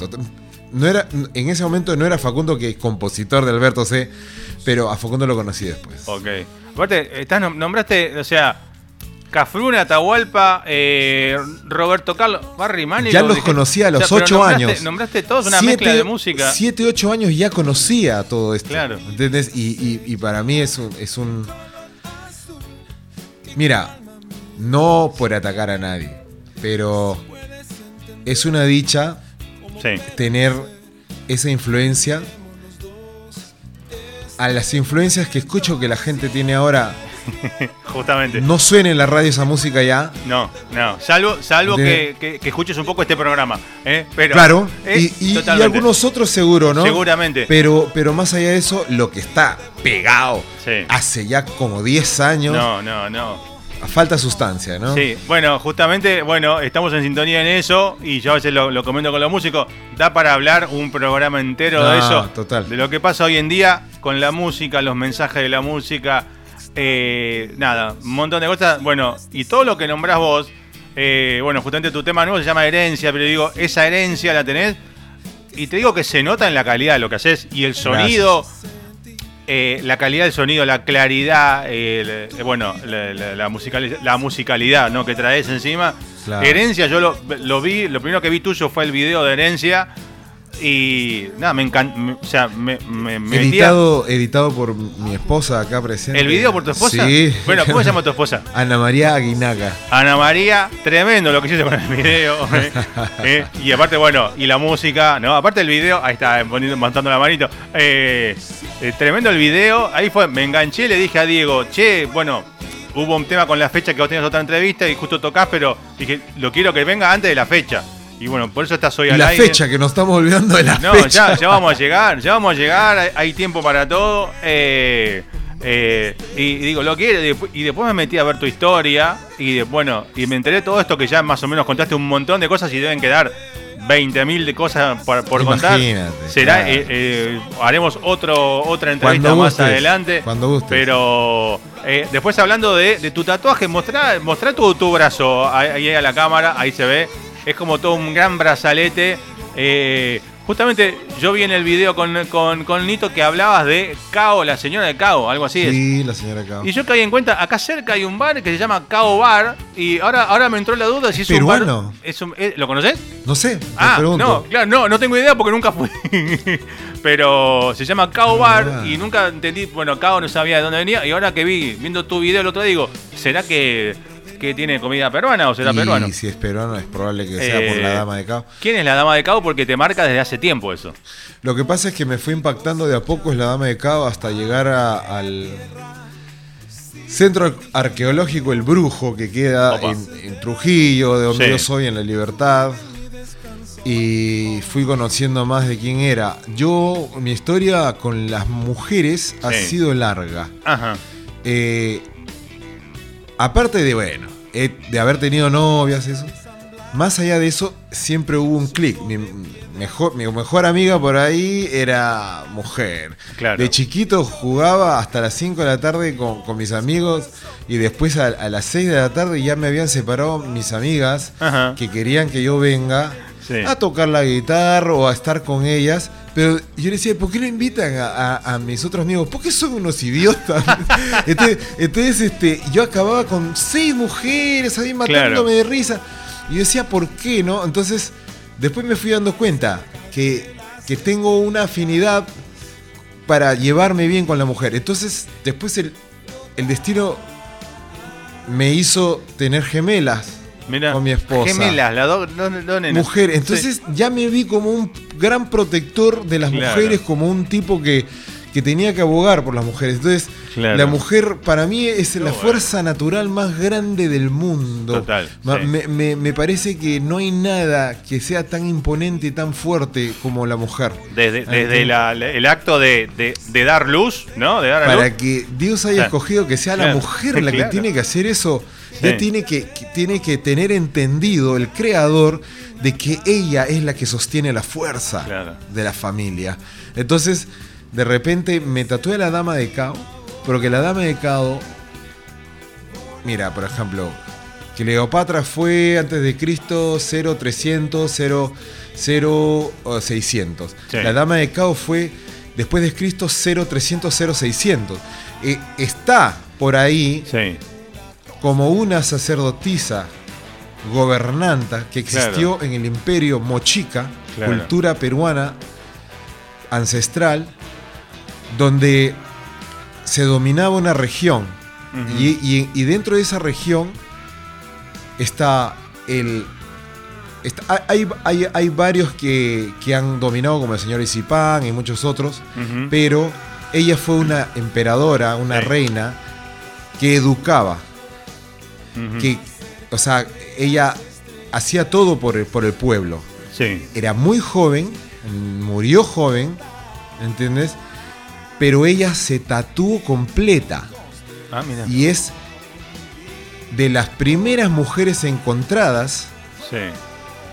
no era, en ese momento no era Facundo que es compositor de Alberto C, pero a Facundo lo conocí después. Ok. Aparte, estás nom- nombraste, o sea, Cafruna, Atahualpa, eh, Roberto Carlos, Barry Manilow. ya los conocía a los sea, ocho años. Nombraste todos una Siete- mezcla de música. Siete, ocho años ya conocía todo esto. Claro. ¿entendés? Y, y- y para mí es un, es un. Mira, no por atacar a nadie, pero es una dicha Sí, tener esa influencia. A las influencias que escucho que la gente tiene ahora Justamente. No suene en la radio esa música ya. No, no. Salvo, salvo De- que, que- que escuches un poco este programa. ¿eh? Pero, claro. eh, y, y- algunos otros seguro, ¿no? Seguramente. Pero, pero más allá de eso, lo que está pegado Sí. hace ya como 10 años, No, no, no. Falta sustancia, ¿no? Sí, bueno, justamente, bueno, estamos en sintonía en eso y yo a veces lo, lo comento con los músicos. Da para hablar un programa entero de eso. total. De lo que pasa hoy en día con la música, los mensajes de la música. eh, nada, un montón de cosas. Bueno, y todo lo que nombrás vos. eh, bueno, justamente tu tema nuevo se llama herencia, pero digo, esa herencia la tenés. Y te digo que se nota en la calidad de lo que haces y el sonido. Eh, la calidad del sonido, la claridad, eh, el- eh, bueno, la, la- la musicali- la musicalidad ¿no? que traes encima. Claro. Herencia, yo lo, lo vi, lo primero que vi tuyo fue el video de Herencia y nada, me encantó, o sea, me, me- me metía- Editado, editado por mi esposa acá presente. ¿El video por tu esposa? Sí. Bueno, ¿cómo se llama tu esposa? Ana María Aguinaga. Ana María, tremendo lo que hiciste con el video. ¿eh? ¿eh? Y aparte, bueno, y la música, ¿no? Aparte el video, ahí está, poniendo, montando la manito. Eh, eh, tremendo el video, ahí fue, me enganché, le dije a Diego, che, bueno, hubo un tema con la fecha que vos tenías otra entrevista y justo tocás, pero dije, lo quiero que venga antes de la fecha. Y bueno, por eso estás hoy al la aire. fecha, que nos estamos olvidando de la No, fecha. ya, ya vamos a llegar, ya vamos a llegar, hay, tiempo para todo. eh, eh, y, digo, lo quiero, y después, me metí a ver tu historia, y de- bueno, y me enteré de todo esto que ya más o menos contaste un montón de cosas y deben quedar 20.000 de cosas por, por contar. Será, claro. eh, eh, haremos otro, otra entrevista Cuando más gustes, adelante. cuando gustes. Pero después hablando de, de tu tatuaje, mostrá, mostrá tu, tu brazo ahí a la cámara, ahí se ve. Es como todo un gran brazalete. Eh, justamente yo vi en el video con, con, con Nito que hablabas de Cao, la señora de Cao, algo así es. Sí, la señora acá. Y yo caí en cuenta, acá cerca hay un bar que se llama Cao Bar. Y ahora, ahora me entró la duda si es un bar. es un- eh, ¿Lo conoces? No sé, te Ah, pregunto. no, claro, no, no tengo idea porque nunca fui. Pero se llama Cao Bar Ah. y nunca entendí, bueno, Cao no sabía de dónde venía y ahora que vi, viendo tu video el otro día, digo, ¿será que, que tiene comida peruana o será y peruano? si es peruano, es probable que sea por Eh, la dama de Cao. ¿Quién es la dama de Cao? Porque te marca desde hace tiempo eso. Lo que pasa es que me fue impactando de a poco es la dama de Cao hasta llegar a- al centro arqueológico El Brujo que queda en, en Trujillo, de donde Sí. yo soy, en La Libertad. Y fui conociendo más de quién era. Yo, mi historia con las mujeres ha Sí. sido larga. Ajá. Eh, aparte de, bueno, eh, de haber tenido novias, eso. Más allá de eso, siempre hubo un clic. Mi mejor, mi mejor amiga por ahí era mujer. Claro. De chiquito jugaba hasta las 5 de la tarde con, con mis amigos y después a, a las 6 de la tarde ya me habían separado mis amigas Ajá. que querían que yo venga Sí. a tocar la guitarra o a estar con ellas. Pero yo le decía, ¿por qué no invitan a, a- a mis otros amigos? ¿Por qué son unos idiotas? entonces, entonces, este, yo acababa con seis mujeres ahí matándome de risa. Y yo decía, ¿por qué no? Entonces, después me fui dando cuenta que, que tengo una afinidad para llevarme bien con la mujer. Entonces, después el, el destino me hizo tener gemelas Mira, con mi esposa. Gemelas, las dos nenas. Mujer, entonces ya me vi como un gran protector de las Claro. mujeres, como un tipo que, que tenía que abogar por las mujeres. Entonces, Claro. la mujer para mí es la bueno. fuerza natural más grande del mundo. Total, sí. Me, me- me parece que no hay nada que sea tan imponente y tan fuerte como la mujer. Desde, Ah, desde la- el acto de, de- de dar luz, ¿no? De dar a Para luz. que Dios haya Claro. escogido que sea la mujer la que tiene que hacer eso, ya tiene que, que tiene que tener entendido el creador de que ella es la que sostiene la fuerza Claro. de la familia. Entonces, de repente me tatué a la dama de Cao, pero que la dama de Cao, mira, por ejemplo, Cleopatra fue antes de Cristo 0300, 0, 0 o 600. Sí. La dama de Cao fue después de Cristo 0300, 0600. Eh, está por ahí Sí, como una sacerdotisa gobernanta que existió en el imperio mochica, Claro. cultura peruana ancestral, donde se dominaba una región. Y, y- y dentro de esa región está el... está- hay, hay- hay varios que, que han dominado, como el señor Isipán y muchos otros, pero ella fue una emperadora, una Sí. reina que educaba, que, o sea, ella hacía todo por el, por el pueblo. Sí. Era muy joven, murió joven, ¿entiendes? Pero ella se tatuó completa. Ah, mira. Y es de las primeras mujeres encontradas Sí.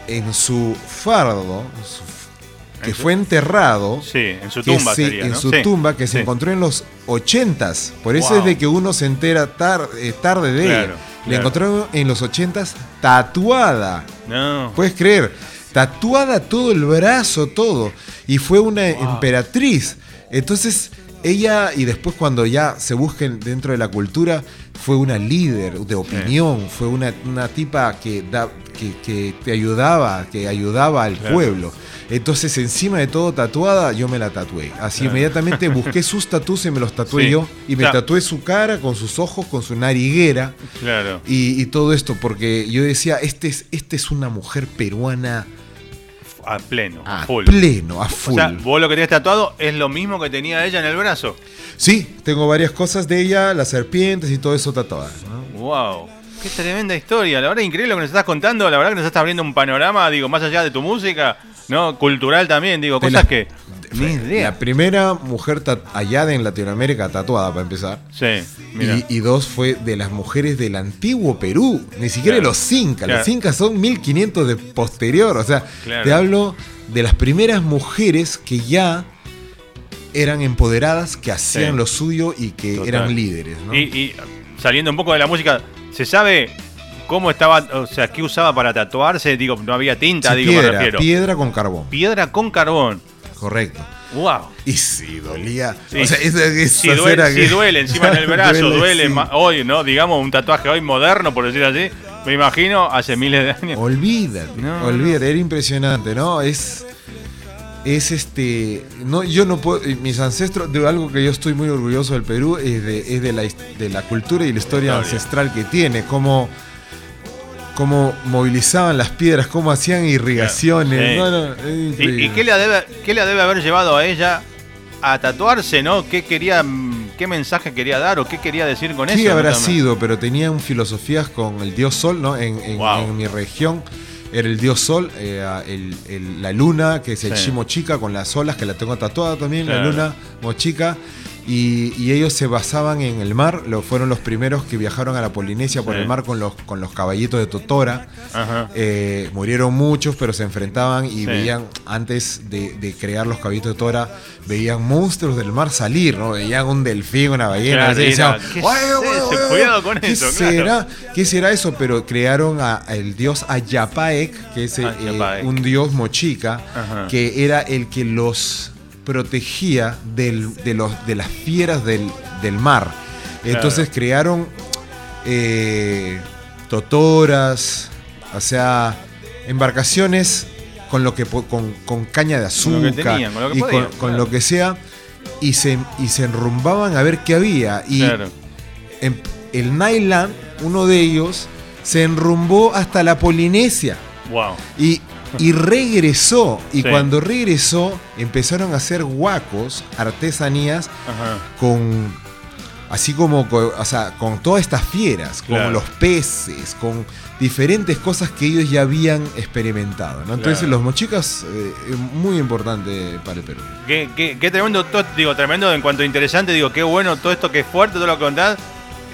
en su fardo, en su- que fue enterrado. Sí, en su tumba se- sería, en su Sí. tumba que se encontró en los 80s. Por eso Wow. es de que uno se entera tar- eh, tarde de Claro, ella. La claro. encontraron en los 80s tatuada. No. Puedes creer, tatuada todo el brazo, todo. Y fue una emperatriz. Entonces, ella, y después cuando ya se busquen dentro de la cultura, fue una líder de opinión, fue una, una tipa que, da, que, que te ayudaba, que ayudaba al Claro. pueblo. Entonces, encima de todo tatuada, yo me la tatué. Así Claro. inmediatamente busqué sus tatuajes y me los tatué Sí. yo. Y me Claro. tatué su cara con sus ojos, con su nariguera. Claro. Y, y todo esto, porque yo decía, este es, este es una mujer peruana A pleno, a a full. pleno, a O full. sea, vos lo que tenés tatuado es lo mismo que tenía ella en el brazo. sí, tengo varias cosas de ella, las serpientes y todo eso tatuadas. ¿no? Wow. Qué tremenda historia. La verdad, increíble lo que nos estás contando. La verdad que nos estás abriendo un panorama, digo, más allá de tu música, ¿no? Cultural también, digo, De cosas la- que. Ni idea. La primera mujer allá en Latinoamérica tatuada, para empezar. Sí, mira. Y, y dos fue de las mujeres del antiguo Perú, ni siquiera Claro. los incas. Los incas son 1500 de posterior. O sea, Claro. te hablo de las primeras mujeres que ya eran empoderadas, que hacían Sí. lo suyo y que Total. eran líderes. ¿no? Y, y saliendo un poco de la música, ¿se sabe cómo estaba, o sea, qué usaba para tatuarse? Digo, no había tinta, Sí, digo, me piedra, refiero. piedra con carbón. Piedra con carbón. Correcto. Wow. Y si dolía. Sí. O sea, esa, Si esa duele, si que- duele encima en el brazo, duele, sí. ma- hoy, ¿no? Digamos, un tatuaje hoy moderno, por decir así. Me imagino hace miles de años. Olvídate, No, olvídate, era impresionante, ¿no? Es. Es este. No, yo no puedo. Mis ancestros, de algo que yo estoy muy orgulloso del Perú, es de, es de, la, de la cultura y la historia Historia. ancestral que tiene. Cómo, cómo movilizaban las piedras, cómo hacían irrigaciones. Sí. No, no, es ¿Y, increíble. y qué, le debe, qué le debe haber llevado a ella a tatuarse, no? ¿Qué quería, qué mensaje quería dar o qué quería decir con ¿Qué eso? habrá ¿no? sido? Pero tenían filosofías con el dios Sol, ¿no? En, en- Wow. en mi región era el dios Sol, eh, el- el- la luna, que es el Sí. Shimochica, con las olas, que la tengo tatuada también, la Claro. luna mochica. Y, y ellos se basaban en el mar, lo, fueron los primeros que viajaron a la Polinesia por Sí. el mar con los, con los caballitos de Totora. Ajá. Eh, murieron muchos, pero se enfrentaban y Sí. veían, antes de, de crear los caballitos de Tora, veían monstruos del mar salir, ¿no? Veían un delfín, una ballena. Claro, así, decían, ¿qué "Guay, es guay, eso? guay, Cuidado con ¿qué eso, será? claro. ¿Qué será eso? Pero crearon a- al dios Ayapaek, que es eh, Ayapaek. un dios mochica, Ajá. que era el que los protegía del- de, los, de las fieras del, del mar. Entonces crearon eh, totoras, o sea, embarcaciones con lo que con, con caña de Con azúcar tenían, con lo que y podían, con, lo que sea y se, y se enrumbaban a ver qué había y Claro. en- el Nyland, uno de ellos, se enrumbó hasta la Polinesia Wow. y, y regresó. Y Sí. cuando regresó, empezaron a hacer guacos, artesanías, Ajá. con. Así como co- o sea, con todas estas fieras, con los peces, con diferentes cosas que ellos ya habían experimentado. ¿no? Entonces, Claro. los mochicas, eh, muy importante para el Perú. Qué, qué- qué tremendo, digo, tremendo en cuanto a interesante, digo, qué bueno todo esto que es fuerte, todo lo que contás.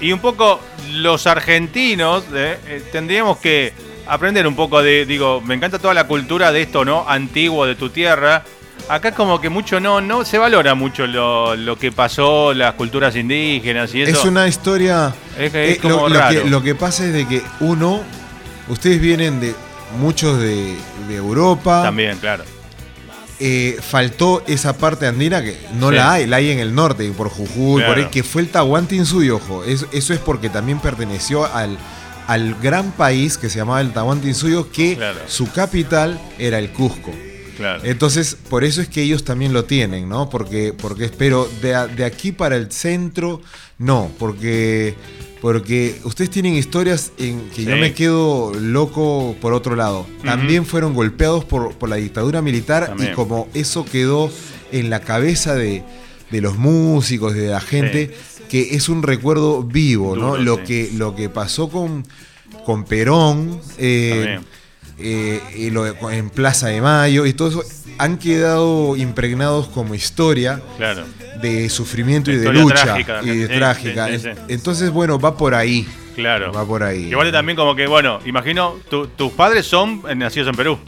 Y un poco los argentinos eh, eh, tendríamos que aprender un poco de, digo, me encanta toda la cultura de esto, ¿no? Antiguo de tu tierra. Acá como que mucho no, no se valora mucho lo, lo que pasó, las culturas indígenas y eso. Es una historia. Es que es eh, lo, como lo raro. que, lo que pasa es de que uno, ustedes vienen de muchos de, de Europa. También, claro. eh, faltó esa parte andina que no Sí. la hay, la hay en el norte, por Jujuy, Claro. por ahí, que fue el Tahuantinsuyo, ojo. Es- eso es porque también perteneció al, al gran país que se llamaba el Tahuantinsuyo, que Claro. su capital era el Cusco. Claro. Entonces, por eso es que ellos también lo tienen, ¿no? Porque, porque pero de, de aquí para el centro, no, porque, porque ustedes tienen historias en que yo Sí. me quedo loco por otro lado. También fueron golpeados por, por la dictadura militar También. y como eso quedó en la cabeza de, de los músicos, de la gente, que es un recuerdo vivo, ¿no? Lo, que, lo que pasó con, con Perón, eh, eh, en Plaza de Mayo y todo eso, han quedado impregnados como historia de sufrimiento y de lucha y de trágica. Entonces, bueno, va por ahí. Claro. Va por ahí. Igual también como que, bueno, imagino, tus padres son nacidos en Perú.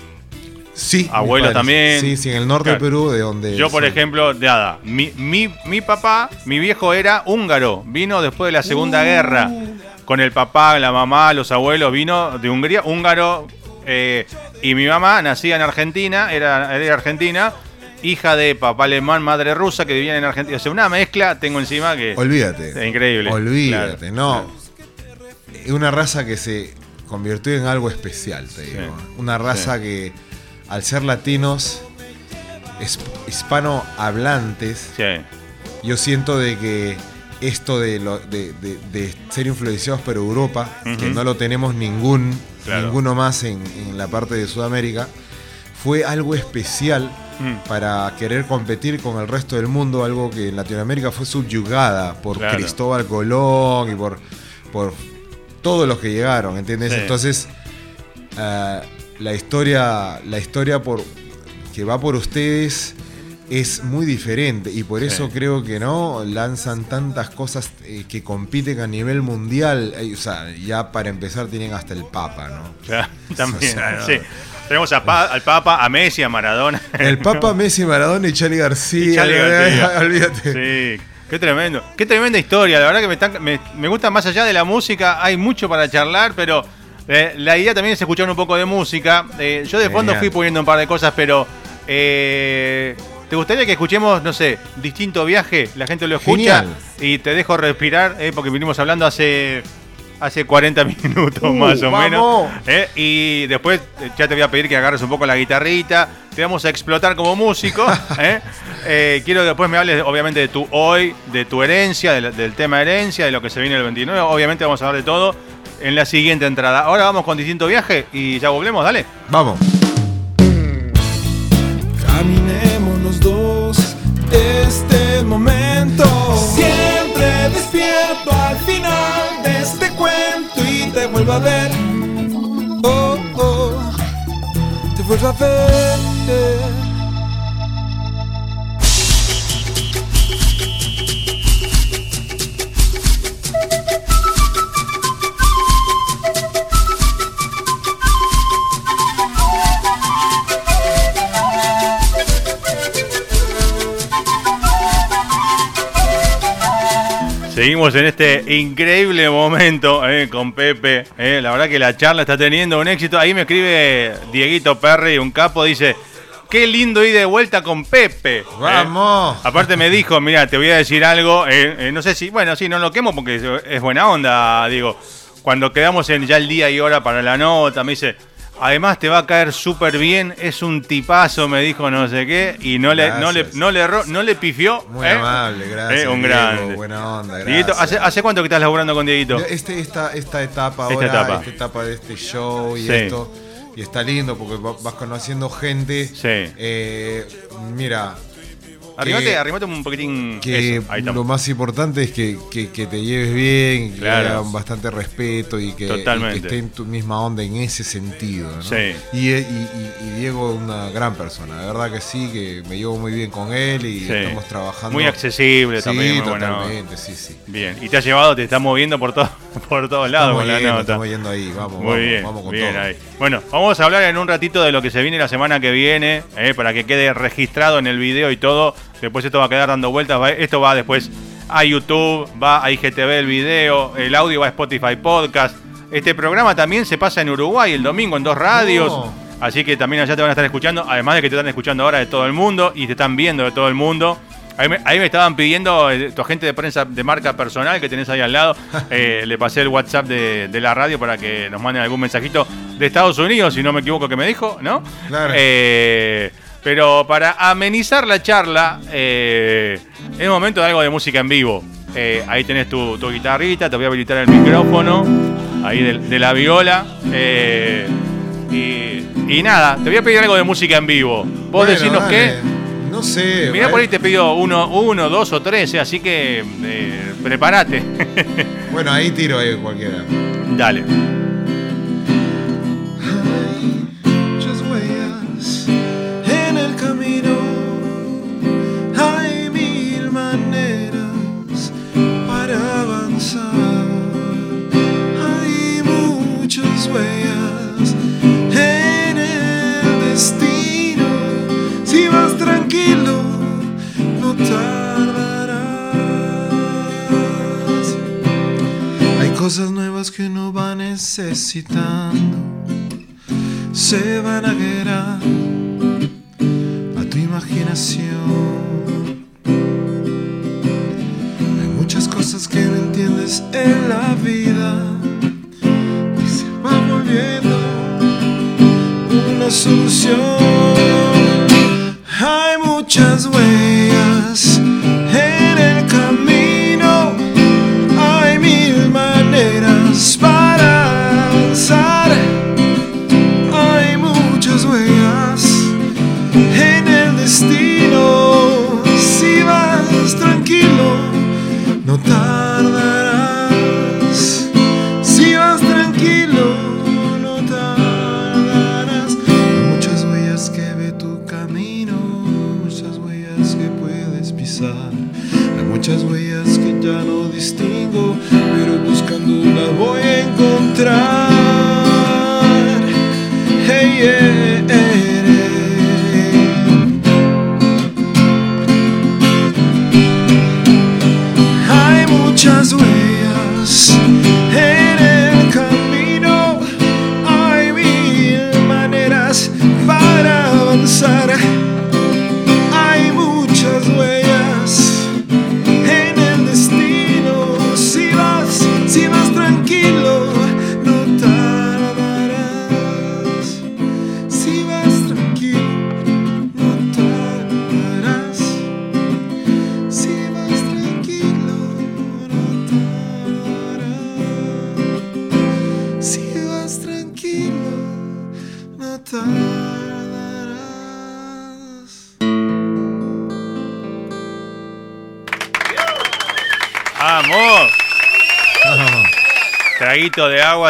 Sí. Abuelos también. Sí, sí, en el norte de Perú, de donde. Yo, por ejemplo, de Ada. Mi, mi, papá, mi viejo era húngaro. Vino después de la Segunda Guerra. Con el papá, la mamá, los abuelos. Vino de Hungría, húngaro. Eh, y mi mamá nacía en Argentina, era, era argentina. Hija de papá alemán, madre rusa, que vivía en Argentina. O sea, una mezcla tengo encima que. Olvídate. Es increíble. Olvídate, no. Es una raza que se convirtió en algo especial, te digo. Una raza que al ser latinos, hispanohablantes, yo siento de que esto de, de, ser influenciados por Europa, que no lo tenemos ningún, ninguno más en, la parte de Sudamérica, fue algo especial mm. para querer competir con el resto del mundo, algo que en Latinoamérica fue subyugada por Cristóbal Colón y por, por todos los que llegaron, ¿entiendes? Entonces, uh, la historia, la historia por, que va por ustedes es muy diferente y por eso creo que no lanzan tantas cosas eh, que compiten a nivel mundial. Eh, o sea, ya para empezar tienen hasta el Papa, ¿no? también. sí. Tenemos al Papa, a Messi, a Maradona. El Papa, Messi, Maradona y Charlie García. Olvídate. Sí. Qué tremendo. Qué tremenda historia. La verdad que me, me gusta más allá de la música. Hay mucho para charlar, pero eh, la idea también es escuchar un poco de música. Eh, yo de fondo fui poniendo un par de cosas, pero eh, ¿te gustaría que escuchemos, no sé, distinto viaje? La gente lo escucha y te dejo respirar, porque vinimos hablando hace hace 40 minutos uh, más o menos. Y después ya te voy a pedir que agarres un poco la guitarrita. Te vamos a explotar como músico. quiero que después me hables, obviamente, de tu hoy, de tu herencia, del, del, tema herencia, de lo que se viene el 29. Obviamente vamos a hablar de todo en la siguiente entrada. Ahora vamos con distinto viaje y ya volvemos, dale. Vamos. Caminemos los dos este momento. Siempre despierto al final de este cuento y te vuelvo a ver. Oh, oh, te vuelvo a ver. Seguimos en este increíble momento eh, con Pepe. Eh. La verdad que la charla está teniendo un éxito. Ahí me escribe Dieguito Perry, un capo, dice, qué lindo ir de vuelta con Pepe. Eh. Vamos. Aparte me dijo, mira, te voy a decir algo. no sé si, bueno, sí, no lo quemo porque es buena onda, digo. Cuando quedamos en ya el día y hora para la nota, me dice, Además te va a caer súper bien, es un tipazo, me dijo no sé qué, y no le, no le, no le, no le pifió. Muy ¿eh? amable, gracias. Eh, un grande. Buena onda, gracias. ¿hace, ¿hace, cuánto que estás laburando con Dieguito? Este, esta, esta etapa ahora, esta etapa. de este show y esto, y está lindo porque vas conociendo gente. Sí. Eh, mira, Arrimate, arrimate un poquitín. Que lo más importante es que, te lleves bien, que haya bastante respeto y que, esté en tu misma onda en ese sentido. ¿no? Sí. Y, y, Diego es una gran persona, de verdad que sí, que me llevo muy bien con él y estamos trabajando. Muy accesible también. Muy totalmente, sí, sí. Bien, y te ha llevado, te está moviendo por, todo, por todos lados con la nota. Estamos yendo ahí, vamos, muy bien, vamos con bien Ahí. Bueno, vamos a hablar en un ratito de lo que se viene la semana que viene, eh, para que quede registrado en el video y todo Después esto va a quedar dando vueltas. esto va después a YouTube, va a IGTV el video, el audio va a Spotify Podcast. Este programa también se pasa en Uruguay el domingo en dos radios. Oh. Así que también allá te van a estar escuchando, además de que te están escuchando ahora de todo el mundo y te están viendo de todo el mundo. Ahí me, estaban pidiendo eh, tu agente de prensa de marca personal que tenés ahí al lado. Eh, le pasé el WhatsApp de, la radio para que nos manden algún mensajito de Estados Unidos, si no me equivoco que me dijo, ¿no? Claro. Eh, pero para amenizar la charla, es el momento de algo de música en vivo. Ahí tenés tu, guitarrita, te voy a habilitar el micrófono, ahí de, la viola. Y, nada, te voy a pedir algo de música en vivo. Vos decirnos qué. No sé. Mirá, por ahí te pidió uno, uno, dos o tres, eh, así que eh, prepárate. Bueno, ahí tiro ahí cualquiera. Dale. Cosas nuevas que no va necesitando se van a guerrar a tu imaginación. Hay muchas cosas que no entiendes en la vida y se va volviendo una solución. Hay muchas huellas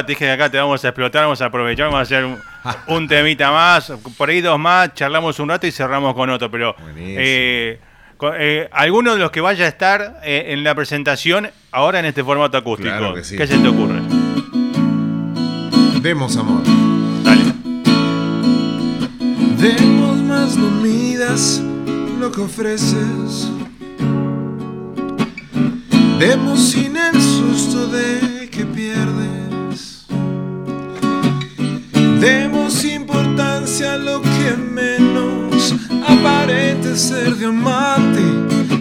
dije que acá te vamos a explotar, vamos a aprovechar, vamos a hacer un, un temita más, por ahí dos más, charlamos un rato y cerramos con otro, pero eh, eh, alguno de los que vaya a estar eh, en la presentación ahora en este formato acústico, Claro que sí. ¿qué se te ocurre? Demos amor. Dale. Demos más, no midas lo que ofreces. Demos sin el susto de que pierdes. Demos importancia a lo que menos aparente ser diamante.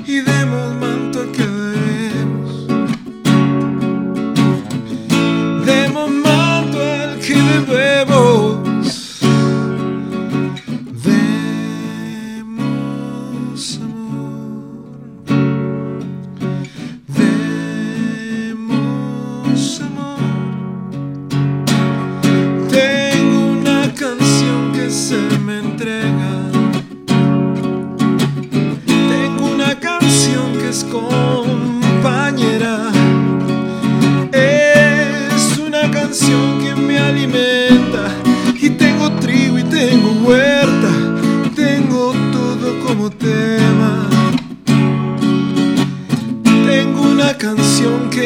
Y demos manto al que debemos. Demos manto al que debemos.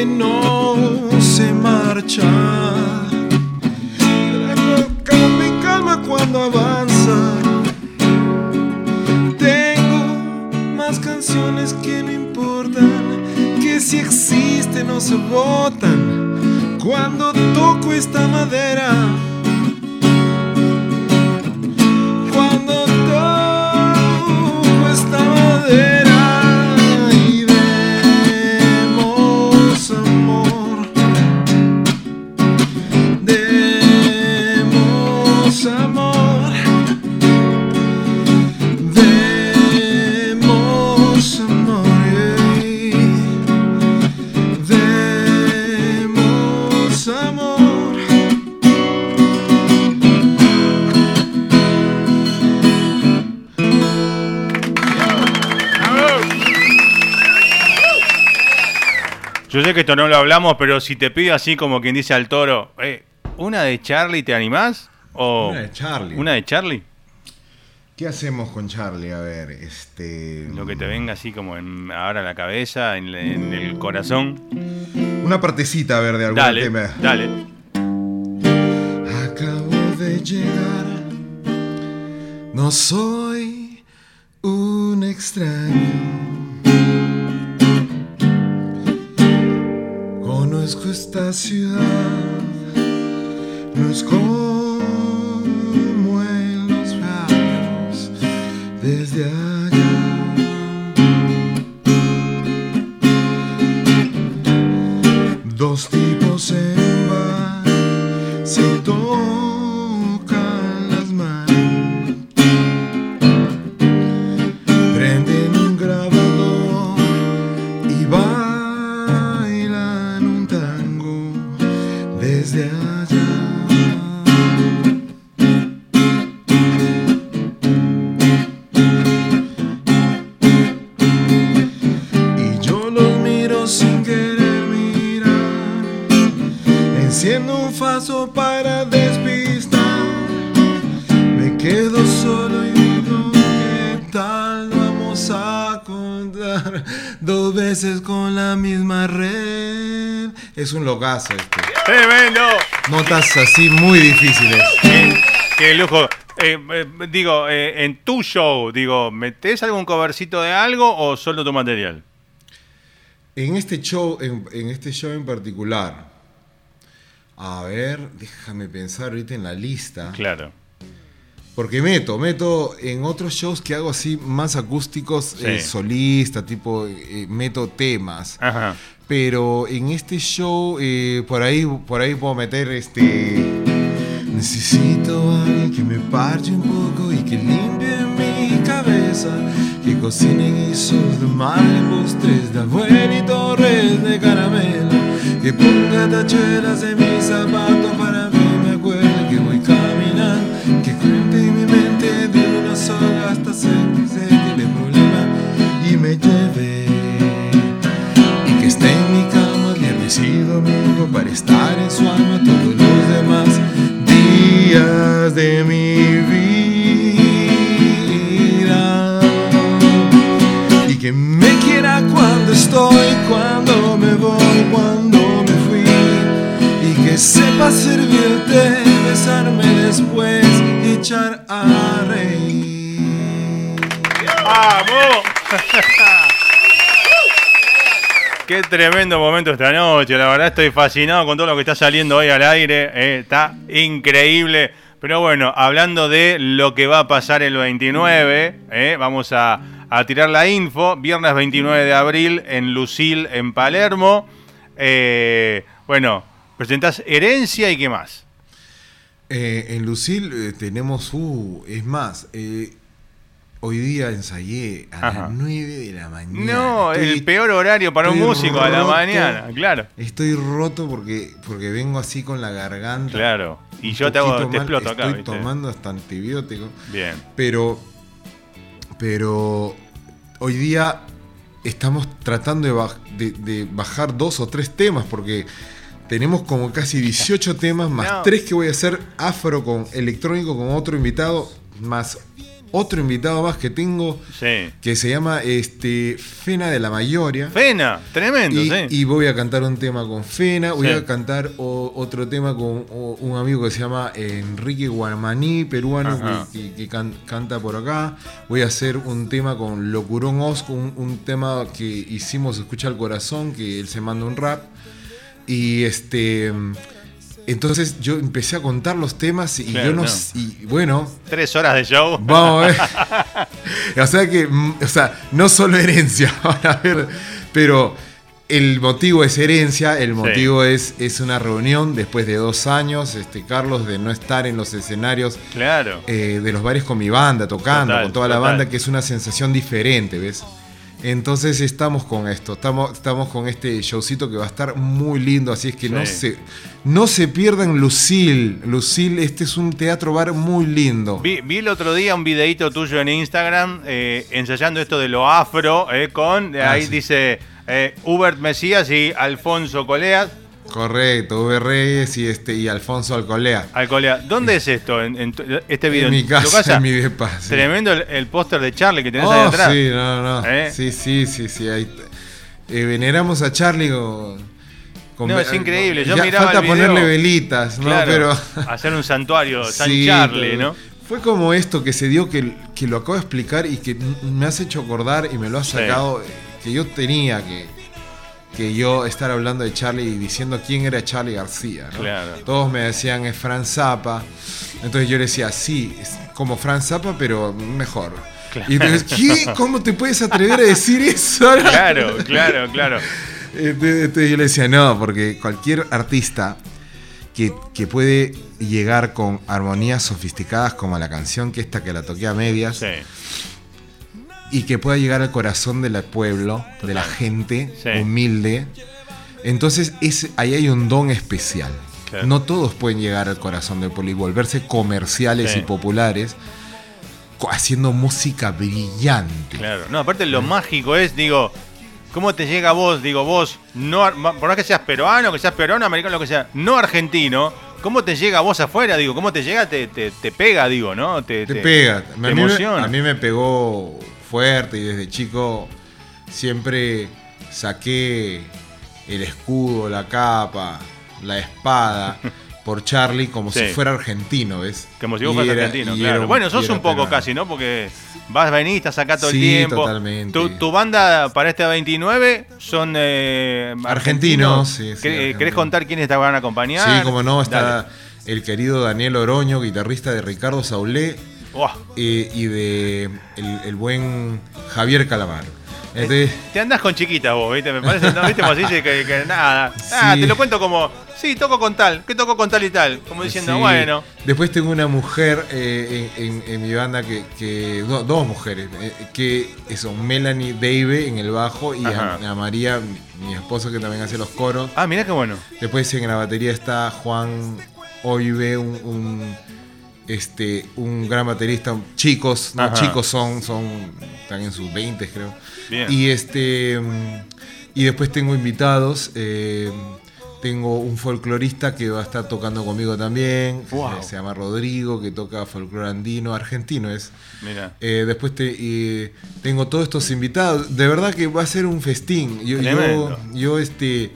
No se marcha. Calma y calma cuando avanza. Tengo más canciones que no importan, que si existen o se botan cuando toco esta madera. Sé que esto no lo hablamos, pero si te pido así como quien dice al toro, eh, ¿una de Charlie te animás? O Una de Charlie. ¿Una de Charlie? ¿Qué hacemos con Charlie? A ver, este. Lo que te venga así como en, ahora a la cabeza, en, en el corazón. Una partecita, a ver, de algún Dale, tema. dale. Acabo de llegar. No soy un extraño. Conozco esta ciudad. No es como en los barrios desde allá. Con la misma red? Es un logazo este. ¡Tremendo! Notas así muy difíciles. ¡Qué, qué lujo! Eh, eh, digo, eh, en tu show, digo, ¿metés algún covercito de algo o solo tu material? En este show, en, en este show en particular, a ver, déjame pensar ahorita en la lista. Claro. Porque meto, meto en otros shows que hago así más acústicos, Sí. eh, solista, tipo, eh, meto temas. Ajá. Pero en este show, eh, por ahí, por ahí puedo meter este. Necesito a alguien que me parche un poco y que limpie mi cabeza. Que cocine guisos de mar y postres de abuela y torres de caramelo. Que ponga tachuelas en mis zapatos para de mi vida y que me quiera cuando estoy, cuando me voy, cuando me fui y que sepa servirte, besarme después y echar a reír. ¡Vamos! Qué tremendo momento esta noche. La verdad estoy fascinado con todo lo que está saliendo hoy al aire. eh, está increíble. Pero bueno, hablando de lo que va a pasar el 29, eh, vamos a, a tirar la info. Viernes 29 de abril en Lucil, en Palermo. Eh, bueno, presentás Herencia y qué más. Eh, en Lucil tenemos, uh, es más, hoy día ensayé a Ajá. las 9 de la mañana. No, Estoy- el peor horario para un músico a la mañana, claro. Estoy roto porque, porque vengo así con la garganta. Claro. Y yo te, hago, te mal. exploto acá, Estoy tomando hasta antibiótico. Bien. Pero, pero hoy día estamos tratando de, baj- de- de bajar dos o tres temas porque tenemos como casi 18 temas más No. tres que voy a hacer afro con electrónico con otro invitado más otro invitado más que tengo Sí. que se llama este Fena de la Mayoria. Fena, tremendo, Y, sí. y voy a cantar un tema con Fena, voy Sí. a cantar o- otro tema con o- un amigo que se llama Enrique Guarmaní, peruano, que, que- que can- canta por acá. Voy a hacer un tema con Locurón Osco, un, un tema que hicimos Escucha el Corazón, que él se manda un rap. Y este. Entonces yo empecé a contar los temas y Claro, yo no. Y bueno, Tres horas de show. Vamos a ver. o sea que, mm, o sea, no solo herencia, van a ver, pero el motivo es herencia, el motivo es, es una reunión después de dos años, este, Carlos, de no estar en los escenarios Claro. eh, de los bares con mi banda, tocando, Total, con toda la banda, que es una sensación diferente, ¿ves? Entonces estamos con esto, estamos, estamos con este showcito que va a estar muy lindo, así es que no, se, no se pierdan Lucille. Lucille, este es un teatro bar muy lindo. Vi, vi el otro día un videito tuyo en Instagram eh, ensayando esto de lo afro, eh, con, Ah, ahí sí. dice eh, Hubert Mesías y Alfonso Coleas. Correcto, V Reyes y, este, y Alfonso Alcolea. Alcolea, ¿dónde es esto? En, este video. En mi tu casa, en mi depa. sí. Tremendo el, el póster de Charlie que tenés Oh, ahí atrás. sí, no, no. ¿Eh? Sí, sí, sí, sí. ahí eh, veneramos a Charlie con. con No, es increíble, yo ya miraba falta el video. ponerle velitas, ¿no? Claro, Pero. hacer un santuario, San Sí, Charlie, ¿no? Fue como esto que se dio, que, que lo acabo de explicar y que me has hecho acordar y me lo has sacado, eh, que yo tenía que, que yo estar hablando de Charlie y diciendo quién era Charlie García. ¿no? Claro. Todos me decían es Fran Zappa, entonces yo le decía, sí, es como Fran Zappa, pero mejor. Claro. Y entonces, ¿qué? ¿Cómo te puedes atrever a decir eso? Claro, claro, claro. Entonces, entonces yo le decía, no, porque cualquier artista que, que puede llegar con armonías sofisticadas como la canción que esta que la toqué a medias Sí. Y que pueda llegar al corazón del pueblo, de la gente Sí. humilde, entonces es, ahí hay un don especial. No todos pueden llegar al corazón del pueblo y volverse comerciales Sí. y populares haciendo música brillante. Claro. No, aparte lo mágico es, digo, ¿cómo te llega a vos? Digo, vos, no, por más que seas peruano, que seas peruano, americano, lo que sea, no argentino, ¿cómo te llega a vos afuera? Digo, ¿cómo te llega? Te, te, te pega, digo, ¿no? Te pega. A mí, me- emociona. a mí me pegó fuerte y desde chico siempre saqué el escudo, la capa, la espada por Charlie como Sí. si fuera argentino, ¿ves? Como si vos Y fueras era- argentino, claro. era bueno, sos un poco casi, ¿no? Porque vas, venís, estás acá todo el Sí, tiempo. totalmente. Tu, tu banda para este 29 son eh, Argentinos, sí, sí, ¿Qué- eh, ¿Querés argentinos. contar quiénes te van a acompañar? Sí, como no, está Dale. el querido Daniel Oroño, guitarrista de Ricardo Saulé Eh, y de el, el buen Javier Calamar. Entonces, Te andás con chiquitas vos, ¿viste? Me parece, ¿no? ¿Viste? Como se dice que, que nada. Ah, te lo cuento como, sí, toco con tal, que toco con tal y tal. Como diciendo, Sí. bueno. Después tengo una mujer eh, en, en- en mi banda que. que- no, dos mujeres. eh, que son Melanie Dave en el bajo y a, María, mi, esposo, que también hace los coros. Ah, mirá qué bueno. Después en la batería está Juan Oive, un. un, este, un gran baterista, chicos, no Ajá. chicos son, son, están en sus 20 creo. Bien. Y este y después tengo invitados. eh, tengo un folclorista que va a estar tocando conmigo también. Wow. Se, llama Rodrigo, que toca folclore andino, argentino es. Mira. Eh, después te, tengo todos estos invitados. De verdad que va a ser un festín. Yo, yo, este,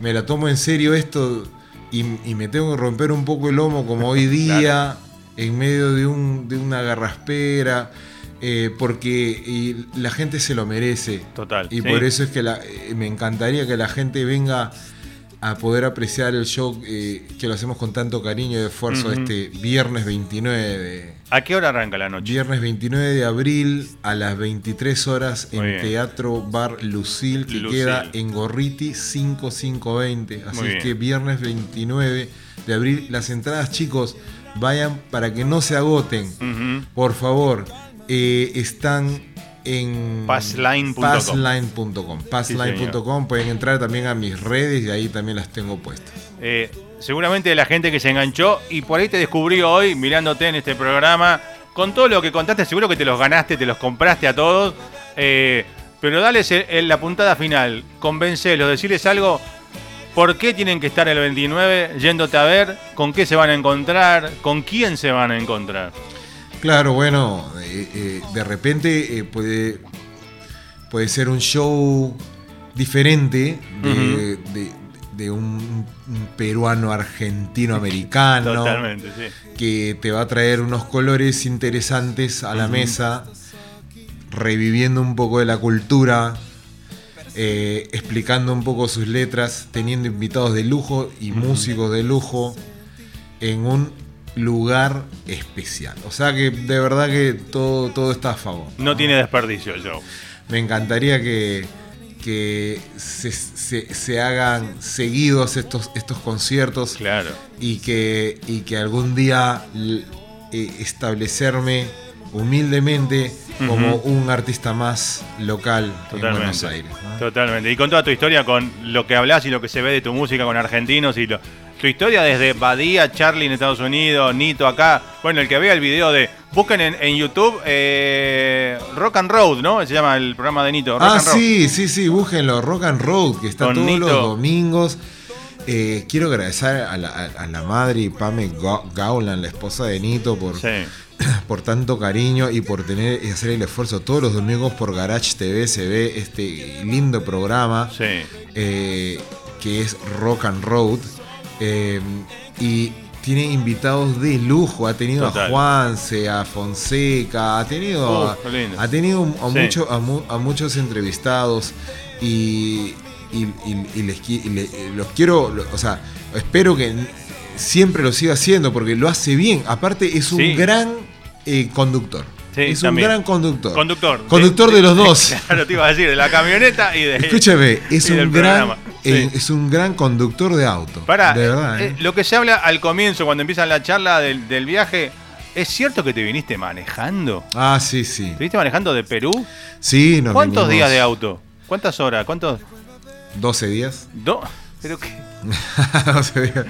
me la tomo en serio esto y, y me tengo que romper un poco el lomo como hoy día, en medio de, un, de una garraspera, eh, porque y la gente se lo merece. Total, Y sí. por eso es que la- eh, me encantaría que la gente venga a poder apreciar el show eh, que lo hacemos con tanto cariño y esfuerzo este viernes 29 de, ¿A qué hora arranca la noche? Viernes 29 de abril a las 23 horas Muy en bien. Teatro Bar Lucil, que Lucil. queda en Gorriti 5520. Así Muy es bien. que viernes 29 de abril, las entradas, chicos, vayan para que no se agoten. Por favor, eh, están en Passline.com. passline.com. Passline.com. Pueden entrar también a mis redes y ahí también las tengo puestas. Eh, seguramente la gente que se enganchó y por ahí te descubrió hoy mirándote en este programa. Con todo lo que contaste, seguro que te los ganaste, te los compraste a todos. Eh, pero dales el- el- la puntada final, convencelos, decirles algo. ¿Por qué tienen que estar el 29 yéndote a ver? ¿Con qué se van a encontrar? ¿Con quién se van a encontrar? Claro, bueno, eh, eh, de repente eh, puede, puede ser un show diferente de, de- de un, un peruano argentino americano Totalmente, sí. que te va a traer unos colores interesantes a la mesa, reviviendo un poco de la cultura, eh, explicando un poco sus letras, teniendo invitados de lujo y músicos de lujo en un lugar especial. O sea que de verdad que todo, todo está a favor. No tiene desperdicio el show. Me encantaría que, que se, se- se hagan seguidos estos, estos conciertos Claro. y que, y que algún día eh, establecerme humildemente como un artista más local en Buenos. Aires. ¿no? Totalmente. Y con toda tu historia, con lo que hablas y lo que se ve de tu música con argentinos y lo, tu historia desde Badía, Charlie en Estados Unidos, Nito acá. Bueno, el que vea el video de. Busquen en, en YouTube eh, Rock and Road, ¿no? Se llama el programa de Nito. Rock Ah, and Road. sí, sí, sí, búsquenlo, Rock and Road, que está Con todos Nito. los domingos. Eh, quiero agradecer a la, a- la madre Pame Ga- Gaulan, la esposa de Nito, por, Sí. por tanto cariño y por tener y hacer el esfuerzo todos los domingos por Garage TV se ve este lindo programa Sí. eh, que es Rock and Road eh, y tiene invitados de lujo ha tenido Total. a Juanse a Fonseca ha tenido a, ha tenido a, Sí. mucho- a, mu- a muchos entrevistados y, y- y- y les, y le- los quiero o sea espero que siempre lo siga haciendo porque lo hace bien aparte es un Sí. gran eh, conductor Sí, es también. un gran conductor Conductor. conductor de, los dos Claro, te iba a decir, de la camioneta y de. Escúchame, es un gran eh, Sí. es un gran conductor de auto. Pará, de verdad. eh, lo que se habla al comienzo, cuando empieza la charla del, del viaje, ¿es cierto que te viniste manejando? Ah, sí, sí. ¿Te viniste manejando de Perú? Sí, nos ¿Cuántos vinimos días de auto? ¿Cuántas horas? ¿Cuántos? 12 días. ¿Dos? ¿Pero qué? 12 días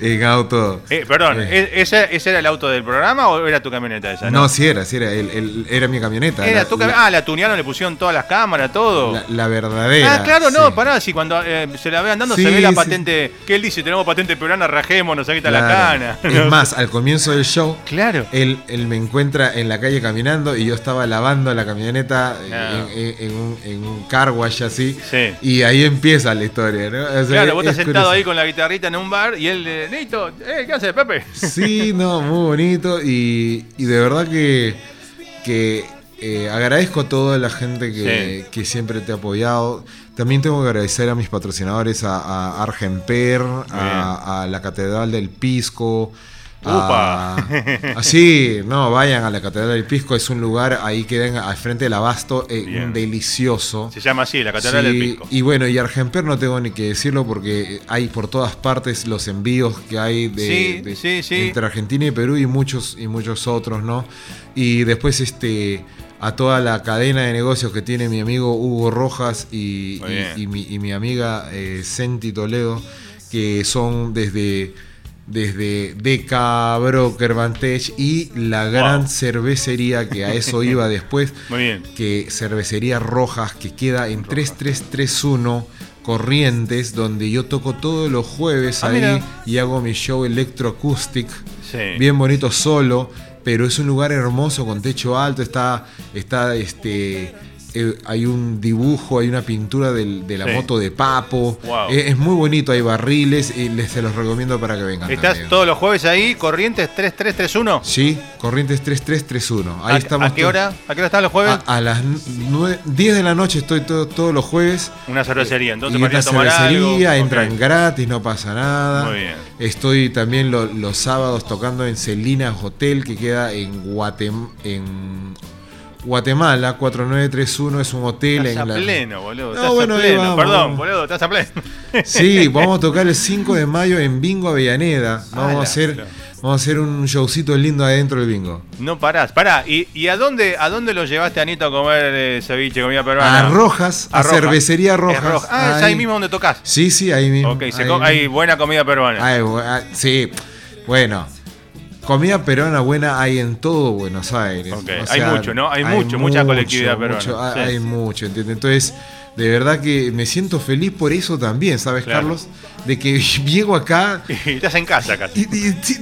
en auto. Eh, perdón, Eh. ¿e- ¿ese, ¿ese era el auto del programa o era tu camioneta esa? No, sí era, sí era. el- el- era mi camioneta. Era la, tu cam- la- Ah, la tunearon, le pusieron todas las cámaras, todo. la- la verdadera. ah, claro, no, sí. pará, si cuando eh, se la ve andando Sí, se ve la sí. patente, que él dice, tenemos patente peruana, rajemos, nos quita la Claro. cana. Es más, al comienzo del show, Claro. él, él me encuentra en la calle caminando y yo estaba lavando la camioneta eh, Ah. en, en- en un, en un car wash así. Sí. Y ahí empieza la historia, ¿no? O sea, Claro, vos es estás sentado. Ahí con la guitarrita en un bar y él, eh, Nito, eh, ¿qué haces, Pepe? Sí, no, muy bonito y, y de verdad que, que eh, agradezco a toda la gente que, Sí. que siempre te ha apoyado. También tengo que agradecer a mis patrocinadores, a, a Argenper, a, a la Catedral del Pisco. Upa. A, a- sí, no, vayan a la Catedral del Pisco, es un lugar ahí que ven al frente del abasto, eh, delicioso. Se llama así, la Catedral Sí, del Pisco. Y bueno, y Argemper no tengo ni que decirlo porque hay por todas partes los envíos que hay de, Sí, de- sí, sí. entre Argentina y Perú y muchos y muchos otros, ¿no? Y después este a toda la cadena de negocios que tiene mi amigo Hugo Rojas y, Muy y- bien. y mi, y mi amiga eh, Senti Toledo, que son desde desde Deca, Broker, Vantage y la gran Wow. cervecería que a eso iba después, Muy bien. que Cervecería Rojas, que queda en 3331 Corrientes, donde yo toco todos los jueves Ah, ahí mira. y hago mi show electroacoustic, Sí. bien bonito solo, pero es un lugar hermoso con techo alto, está, está este... eh, hay un dibujo, hay una pintura del- de la Sí. moto de Papo. Wow. Eh, es muy bonito, hay barriles y les se los recomiendo para que vengan. ¿Estás también. todos los jueves ahí, Corrientes 3331? Sí, Corrientes 3331. Ahí ¿A, estamos. ¿A qué hora? ¿A qué hora están los jueves? A, a las nue- 10 de la noche estoy todo- todos los jueves. Una cervecería, entonces y una tomar cervecería, algo. entran gratis, no pasa nada. Muy bien. Estoy también lo- los sábados tocando en Celina Hotel, que queda en, Guatem- en Guatemala, 4931, es un hotel Estás en a la... pleno, boludo. No, Estás bueno, a pleno. vamos. Perdón, boludo, estás a pleno. Sí, vamos a tocar el 5 de mayo en Bingo Avellaneda. Vamos a hacer, claro. vamos a hacer un showcito lindo adentro del bingo. No parás. Pará, ¿y, y a, dónde, a dónde lo llevaste, Anito, a comer eh, ceviche, comida peruana? A Rojas, a, Rojas. Cervecería Es Rojas. Rojas. Ah, es ahí mismo donde tocas. Sí, sí, ahí mismo. Ok, se ahí mismo. hay buena comida peruana. Ay, ah, sí, bueno. Comida peruana buena hay en todo Buenos Aires. Hay mucho, ¿no? Hay mucho, mucha mucho, colectividad peruana, mucho, hay- sí. Hay mucho, ¿entiendes? Entonces, de verdad que me siento feliz por eso también, ¿sabes, Claro. Carlos? De que llego acá Y estás en casa casi. y,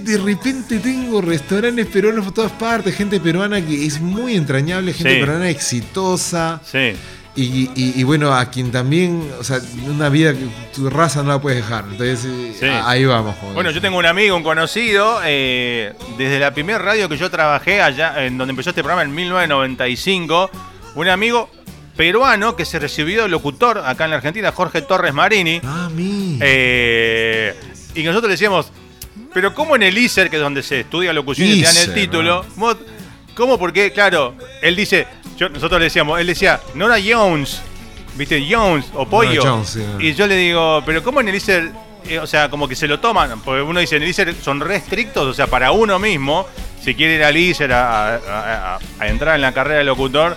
de repente tengo restaurantes peruanos por todas partes, gente peruana que es muy entrañable, gente Sí. peruana exitosa. Sí. Y, y- y bueno, a quien también, o sea, una vida que tu raza no la puedes dejar. Entonces, eh, Sí. ahí vamos. joder. Bueno, yo tengo un amigo, un conocido, eh, desde la primera radio que yo trabajé allá, en donde empezó este programa en 1995, un amigo peruano que se recibió de locutor acá en la Argentina, Jorge Torres Marini. Ah, mi. Eh, y nosotros le decíamos, pero ¿cómo en el ISER, que es donde se estudia locución y te dan el ISER, título? ¿Cómo? Porque, claro, él dice, yo- nosotros le decíamos, él decía, Nora Jones, ¿viste? Jones o Pollo. Jones, sí. Y yo le digo, pero ¿cómo en el ISER, eh, o sea, como que se lo toman? Porque uno dice, en el ISER son re estrictos, o sea, para uno mismo, si quiere ir a ISER a, a- a- a entrar en la carrera de locutor,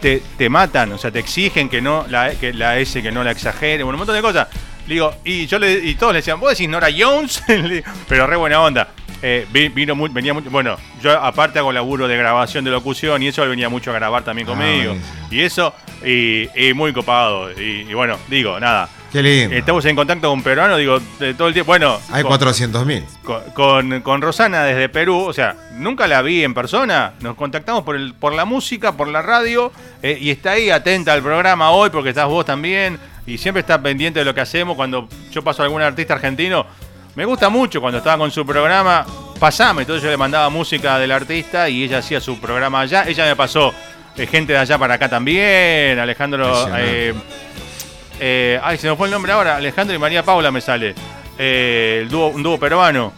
te, te matan, o sea, te exigen que no la, que la S que no la exagere, bueno, un montón de cosas. Le Digo, y yo le, y todos le decían, vos decís Nora Jones, pero re buena onda. Eh, vi- vino muy, venía mucho, bueno, yo aparte hago laburo de grabación de locución y eso él venía mucho a grabar también Ah, conmigo. y eso, y, y muy copado. Y, y bueno, digo, nada. Qué lindo. Estamos en contacto con peruanos, digo, de todo el tiempo. Bueno, Hay con- 400 mil. con, con- con Rosana desde Perú, o sea, nunca la vi en persona, nos contactamos por, el, por la música, por la radio, eh, y está ahí atenta al programa hoy porque estás vos también, y siempre está pendiente de lo que hacemos cuando yo paso a algún artista argentino. Me gusta mucho cuando estaba con su programa, pasame, entonces yo le mandaba música del artista y ella hacía su programa allá, ella me pasó eh, gente de allá para acá también, Alejandro... Eh, eh, ay, se me fue el nombre ahora. Alejandro y María Paula me sale. El dúo, un dúo peruano.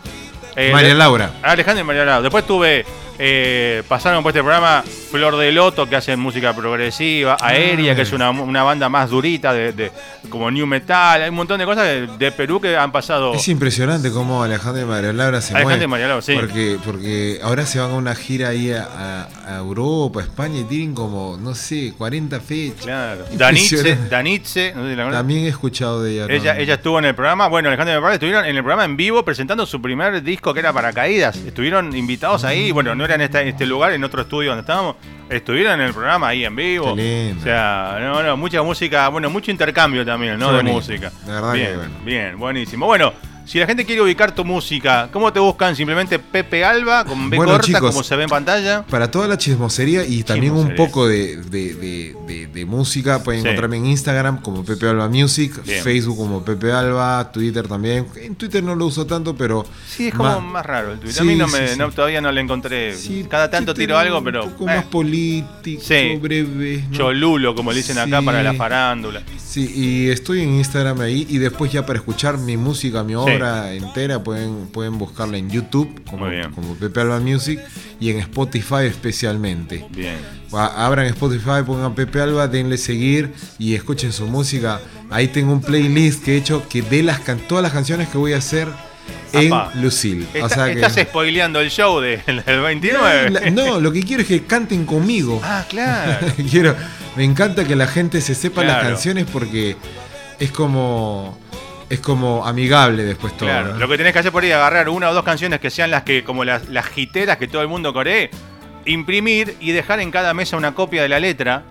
María Laura. Alejandro y María Laura. Después tuve. Eh, pasaron por este programa Flor de Loto, que hacen música progresiva. Aérea, que es una, una banda más durita, de, de- como New Metal. Hay un montón de cosas de, de Perú que han pasado. Es impresionante cómo Alejandro y María Laura se Alejandro mueven. y María Laura, sí. Porque, porque ahora se van a una gira ahí a, a- Europa, a España y tienen como, no sé, 40 fechas. Claro. Danitze. Danitze, no sé si la conocen. También he escuchado de ella. Ella, ella estuvo en el programa, bueno, Alejandro y María Paula estuvieron en el programa en vivo presentando su primer disco que era Paracaídas. Estuvieron invitados ahí, bueno, no era en este, en este lugar, en otro estudio donde estábamos. Estuvieron en el programa ahí en vivo. Qué lindo. O sea, no, no, mucha música, bueno, mucho intercambio también, ¿no? Qué de bonito. música. La verdad bien, que bueno. bien, buenísimo. Bueno, si la gente quiere ubicar tu música, ¿cómo te buscan? Simplemente Pepe Alba, con B Bueno, corta, chicos, como se ve en pantalla. Para toda la chismosería y también un poco de, de- de- música, pueden Sí. encontrarme en Instagram como Pepe Alba Music, Bien. Facebook como Pepe Alba, Twitter también. En Twitter no lo uso tanto, pero. Sí, es como más raro el Twitter. Sí, a mí no me, sí, sí. no, todavía no le encontré. Cada tanto tiro algo, pero. Un poco eh, más político, Sí. breve. ¿no? Cholulo, como le dicen acá para la farándula. Sí, y estoy en Instagram ahí y después ya para escuchar mi música, mi Sí. Obra entera pueden, pueden buscarla en YouTube como, Pepe Alba Music y en Spotify especialmente. Bien. Abran Spotify, pongan Pepe Alba, denle seguir y escuchen su música. Ahí tengo un playlist que he hecho que de las todas las canciones que voy a hacer en. Lucille. Está- o sea que- Estás spoileando el show de- del 29. La- no, lo que quiero es que canten conmigo. Ah, claro. Quiero, me encanta que la gente se sepa las canciones porque es como es como amigable después todo. Claro, ¿no? lo que tenés que hacer por ahí es agarrar una o dos canciones que sean las que, como las, las jiteras que todo el mundo coree, imprimir y dejar en cada mesa una copia de la letra.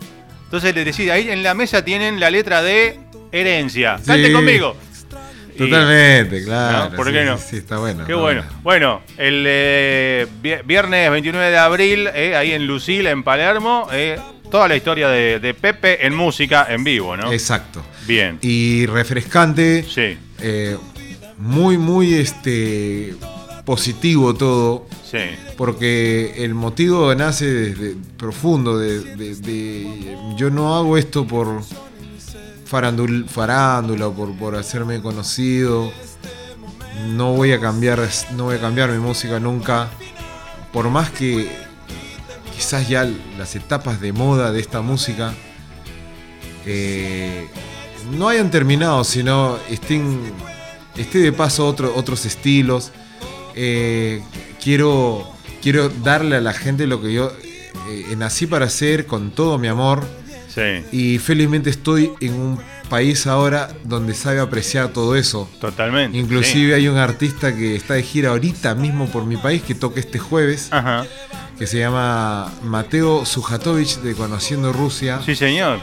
Entonces les decís, ahí en la mesa tienen la letra de herencia. Cante Sí. conmigo. Y- Totalmente, claro. ¿No? ¿Por sí, qué no? Sí, está bueno. Qué está bueno. Bueno, el eh, vi- viernes 29 de abril, eh, ahí en Lucille, en Palermo, eh, toda la historia de, de Pepe en música en vivo, ¿no? Exacto. Bien. Y refrescante, Sí, eh, muy, muy este positivo todo. sí. Porque el motivo nace desde profundo de, de- de- yo no hago esto por farandul- farándula o por, por hacerme conocido. No voy a cambiar, no voy a cambiar mi música nunca. Por más que quizás ya las etapas de moda de esta música eh, no hayan terminado, sino estén, esté de paso otro- otros estilos. Eh, quiero, quiero darle a la gente lo que yo eh, nací para hacer con todo mi amor. Sí, Y felizmente estoy en un país ahora donde sabe apreciar todo eso. totalmente. Inclusive hay un artista que está de gira ahorita mismo por mi país que toca este jueves. Ajá. que se llama Mateo Sujatovich de Conociendo Rusia Sí, señor.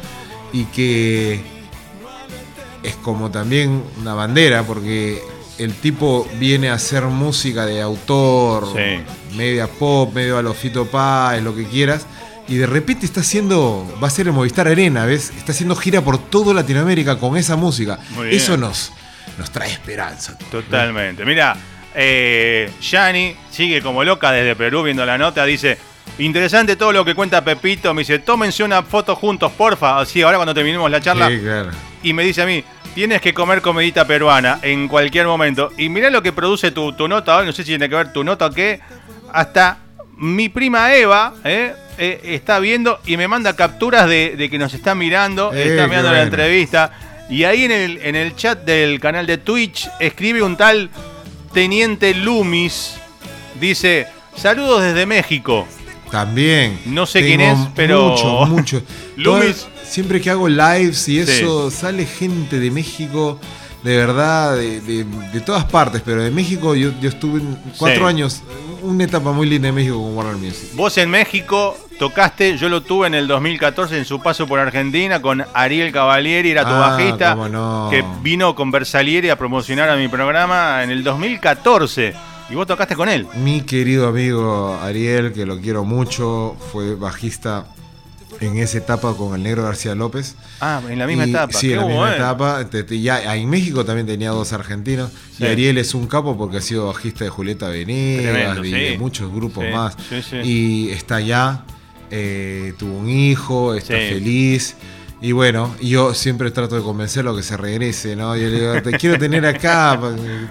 y que es como también una bandera porque el tipo viene a hacer música de autor, Sí. media pop, medio a lo Fito Páez, lo que quieras. Y de repente está haciendo, va a ser el Movistar Arena, ¿ves? Está haciendo gira por toda Latinoamérica con esa música. Eso nos, nos trae esperanza. Totalmente. Mira, eh, Yani sigue como loca desde Perú viendo la nota. Dice: Interesante todo lo que cuenta Pepito. Me dice: Tómense una foto juntos, porfa. Así, ahora cuando terminemos la charla. Sí, claro. Y me dice a mí: Tienes que comer comidita peruana en cualquier momento. Y mirá lo que produce tu, tu nota hoy. No sé si tiene que ver tu nota o qué. Hasta mi prima Eva eh, eh, está viendo y me manda capturas de, de que nos está mirando. Eh, está mirando la bueno. entrevista. Y ahí en el, en el chat del canal de Twitch escribe un tal Teniente Loomis. Dice, Saludos desde México. También. No sé quién es, pero. Mucho, mucho. Lumis. siempre que hago lives y eso, sale gente de México, de verdad, de, todas partes, pero de México yo, estuve cuatro años, una etapa muy linda en México con Warner Music. Vos en México tocaste, yo lo tuve en el 2014 en su paso por Argentina con Ariel Cavalieri, era tu ah, bajista, que vino con Versalieri a promocionar a mi programa en el 2014. Y vos tocaste con él. Mi querido amigo Ariel, que lo quiero mucho, fue bajista en esa etapa con el negro García López. Ah, en la misma etapa. Sí, en la misma etapa. Ya, en México también tenía dos argentinos. Y Ariel es un capo porque ha sido bajista de Julieta Venegas y de muchos grupos más. Y está allá, eh, tuvo un hijo, está feliz. Y bueno, yo siempre trato de convencerlo que se regrese, ¿no? Y le digo, te quiero tener acá,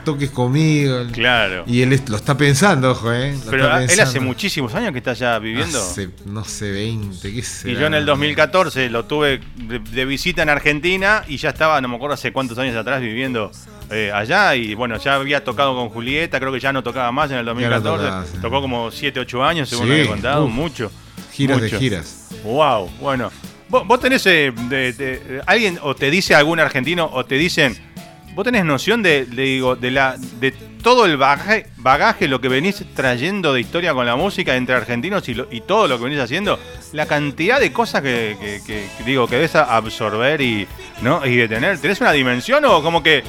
toques conmigo. Claro. Y él lo está pensando, ojo, ¿eh? Pero él hace muchísimos años que está ya viviendo. Hace, no sé, 20, qué sé. Y yo en el 2014 lo tuve de, visita en Argentina y ya estaba, no me acuerdo hace cuántos años atrás, viviendo eh, allá. Y bueno, ya había tocado con Julieta, creo que ya no tocaba más en el 2014. Tocó como 7, 8 años, según me había contado, mucho. Giras de giras. Wow, bueno. ¿Vos, tenés, eh, de, alguien o te dice algún argentino o te dicen, vos tenés noción de, digo, de, la, de todo el bagaje, lo que venís trayendo de historia con la música entre argentinos y, y todo lo que venís haciendo? La cantidad de cosas que, digo, que debes absorber y, ¿no? y detener. ¿Tenés una dimensión o como que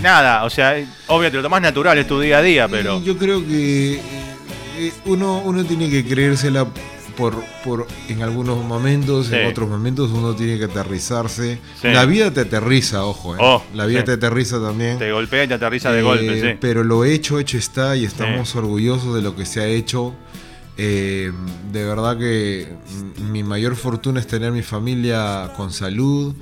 nada? O sea, obviamente lo tomás natural, es tu día a día, pero... Yo creo que eh, uno, uno tiene que creérsela por, por en algunos momentos, en otros momentos uno tiene que aterrizarse. La vida te aterriza, ojo, ¿eh? oh, la vida te aterriza también. Te golpea y te aterriza de golpe, eh, Pero lo hecho, hecho está y estamos orgullosos de lo que se ha hecho. Eh, de verdad que mi mayor fortuna es tener mi familia con salud,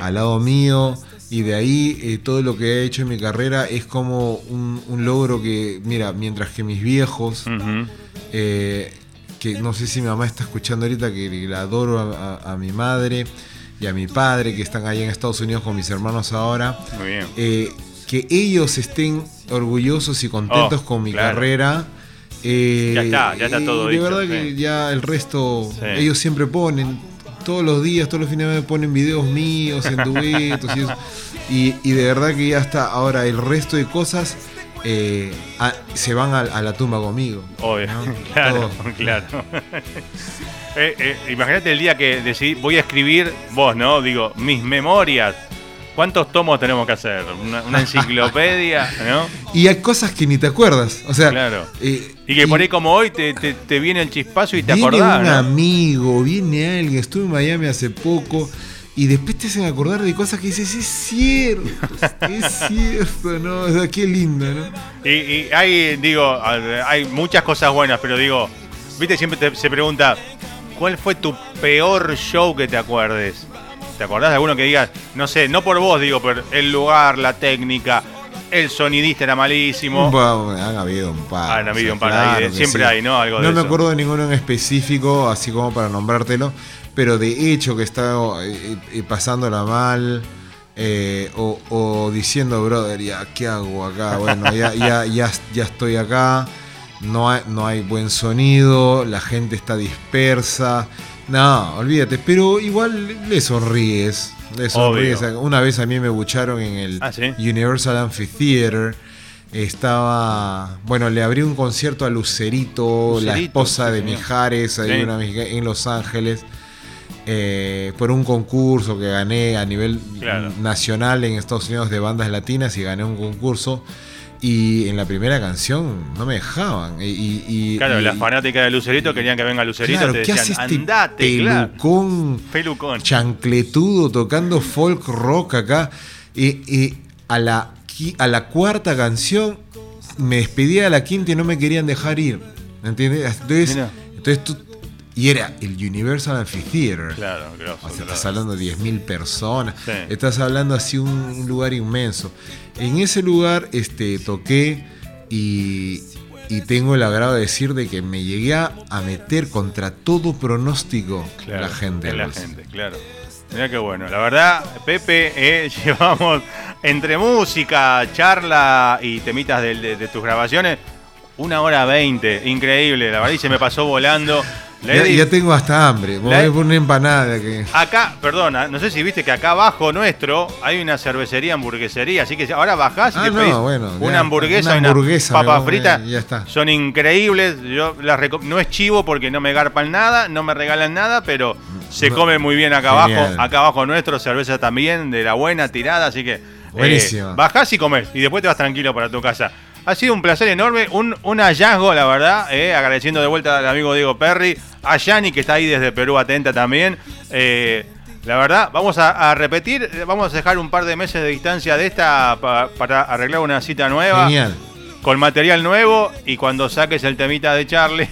al lado mío. Y de ahí todo lo que he hecho en mi carrera es como un, logro que, mira, mientras que mis viejos que no sé si mi mamá está escuchando ahorita, que la adoro a, mi madre y a mi padre, que están ahí en Estados Unidos con mis hermanos ahora. Muy bien. Eh, que ellos estén orgullosos y contentos oh, con mi carrera. Eh, ya está, ya está todo De verdad que ya el resto, ellos siempre ponen, todos los días, todos los fines de semana ponen videos míos en duetos y, y de verdad que ya está. Ahora, el resto de cosas eh, se van a, la tumba conmigo. Obvio, claro, claro. Eh, eh, imagínate el día que decidí, voy a escribir, vos, ¿no? Digo, mis memorias. ¿Cuántos tomos tenemos que hacer? Una, enciclopedia, ¿no? Y hay cosas que ni te acuerdas. O sea, claro. y que por ahí como hoy te, viene el chispazo y te acordás. Viene un amigo, viene alguien. Estuve en Miami hace poco y después te hacen acordar de cosas que dices, es cierto, es cierto, ¿no? O sea, qué lindo, ¿no? Y, hay, digo, hay muchas cosas buenas, pero digo, viste, siempre se pregunta, ¿cuál fue tu peor show que te acuerdes? ¿Te acordás de alguno que digas, no sé, no por vos, digo, pero el lugar, la técnica, el sonidista era malísimo. han habido un par. Han habido un par, siempre hay, ¿no? Algo no me acuerdo de ninguno en específico, así como para nombrártelo pero de hecho que está eh, eh, pasándola mal. Eh, o, diciendo, brother, ya, ¿qué hago acá? Bueno, ya, ya, ya, ya estoy acá, no hay, no hay buen sonido, la gente está dispersa. No, olvídate, pero igual le sonríes. Le sonríes. Una vez a mí me bucharon en el ah, Universal Amphitheater. Estaba, bueno, le abrí un concierto a Lucerito, la esposa de Mijares, en Los Ángeles. Eh, por un concurso que gané a nivel nacional en Estados Unidos de bandas latinas y gané un concurso. Y en la primera canción no me dejaban. Y, claro, las fanáticas de Lucerito querían que venga Lucerito. te decían, este andate, pelucón, pelucón, chancletudo tocando folk rock acá. Y, a, la, a la cuarta canción me despedía a la quinta y no me querían dejar ir. ¿Entiendes? Entonces, entonces tú y era el Universal Amphitheater. Claro, o sea, estás hablando de 10.000 personas. Estás hablando así un, lugar inmenso. En ese lugar este, toqué y, tengo el agrado de decir de que me llegué a meter contra todo pronóstico la gente. la gente, claro. Mira qué bueno. La verdad, Pepe, eh, llevamos entre música, charla y temitas de tus grabaciones Una hora veinte, increíble, la verdad, y se me pasó volando. Ya, ya, tengo hasta hambre, voy a poner una empanada. Que... Acá, perdona, no sé si viste que acá abajo nuestro hay una cervecería, hamburguesería, así que ahora bajás y ah, te no, bueno, una hamburguesa una, hamburguesa, una papa frita. Ya está. Son increíbles, yo las no es chivo porque no me garpan nada, no me regalan nada, pero se come muy bien acá abajo. Acá abajo nuestro, cerveza también, de la buena tirada, así que... Buenísimo. Eh, bajás y comés y después te vas tranquilo para tu casa. Ha sido un placer enorme, un, un hallazgo, la verdad, eh, agradeciendo de vuelta al amigo Diego Perry, a Yani que está ahí desde Perú atenta también. Eh, la verdad, vamos a, repetir, vamos a dejar un par de meses de distancia de esta para arreglar una cita nueva. Genial. Con material nuevo y cuando saques el temita de Charlie.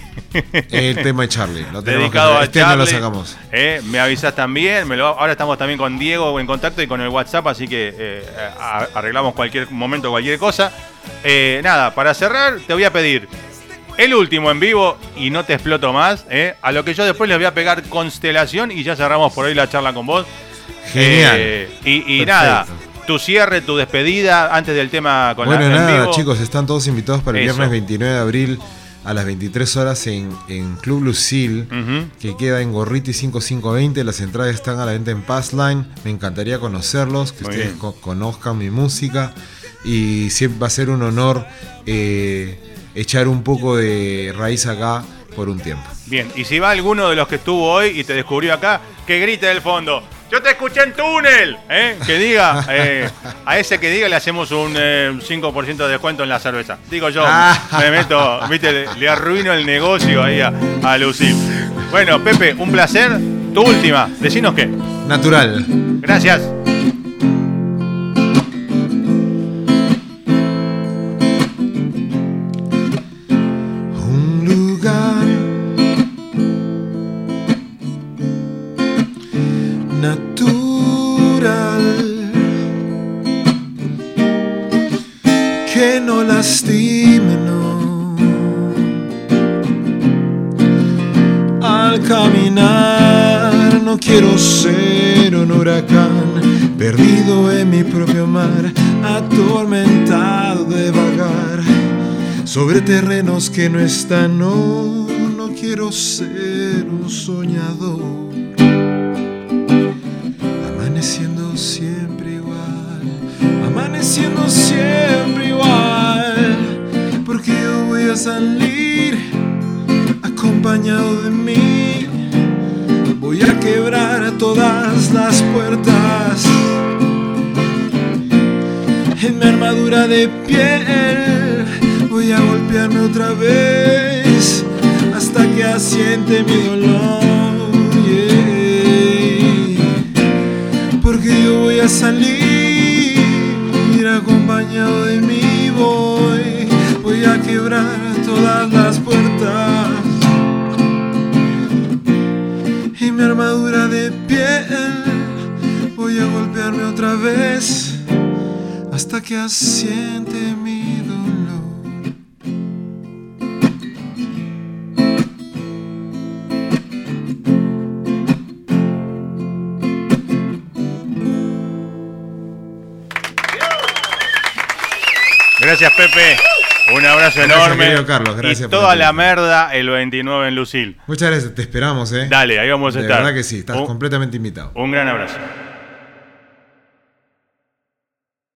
El tema de Charlie. Lo dedicado a este Charlie, lo sacamos. Eh, me avisas también. Me lo, ahora estamos también con Diego en contacto y con el WhatsApp, así que arreglamos cualquier momento, cualquier cosa. Eh, nada, para cerrar, te voy a pedir el último en vivo y no te exploto más. Eh, a lo que yo después les voy a pegar constelación y ya cerramos por ahí la charla con vos. Genial. Eh, y, nada, tu cierre, tu despedida antes del tema con bueno, la nada, vivo. chicos, están todos invitados para el viernes 29 de abril a las 23 horas en, Club Lucille, que queda en Gorriti 5520. Las entradas están a la venta en Passline. Me encantaría conocerlos, que ustedes conozcan mi música y siempre va a ser un honor eh, echar un poco de raíz acá por un tiempo. Bien, y si va alguno de los que estuvo hoy y te descubrió acá, que grite del fondo. Yo te escuché en túnel, ¿eh? que diga, eh, a ese que diga le hacemos un 5% de descuento en la cerveza. Digo yo, me meto, viste, le, arruino el negocio ahí a, a. Bueno, Pepe, un placer. Tu última, decinos qué. Natural. Gracias. Sobre terrenos que no están. No, no quiero ser un soñador, amaneciendo siempre igual, amaneciendo siempre igual, porque yo voy a salir acompañado de mí. Voy a quebrar todas las puertas en mi armadura de piel. Voy a golpearme otra vez hasta que asiente mi dolor. Porque yo voy a salir acompañado de mí. Voy, voy a quebrar todas las puertas y mi armadura de piel. Voy a golpearme otra vez hasta que asiente mi Gracias, Pepe. Un abrazo Gracias, enorme. Carlos, gracias y toda la merda el 29 en Lucil. Muchas gracias, te esperamos, ¿eh? Dale, ahí vamos a De estar. verdad que sí, estás Un- completamente invitado. Un gran abrazo.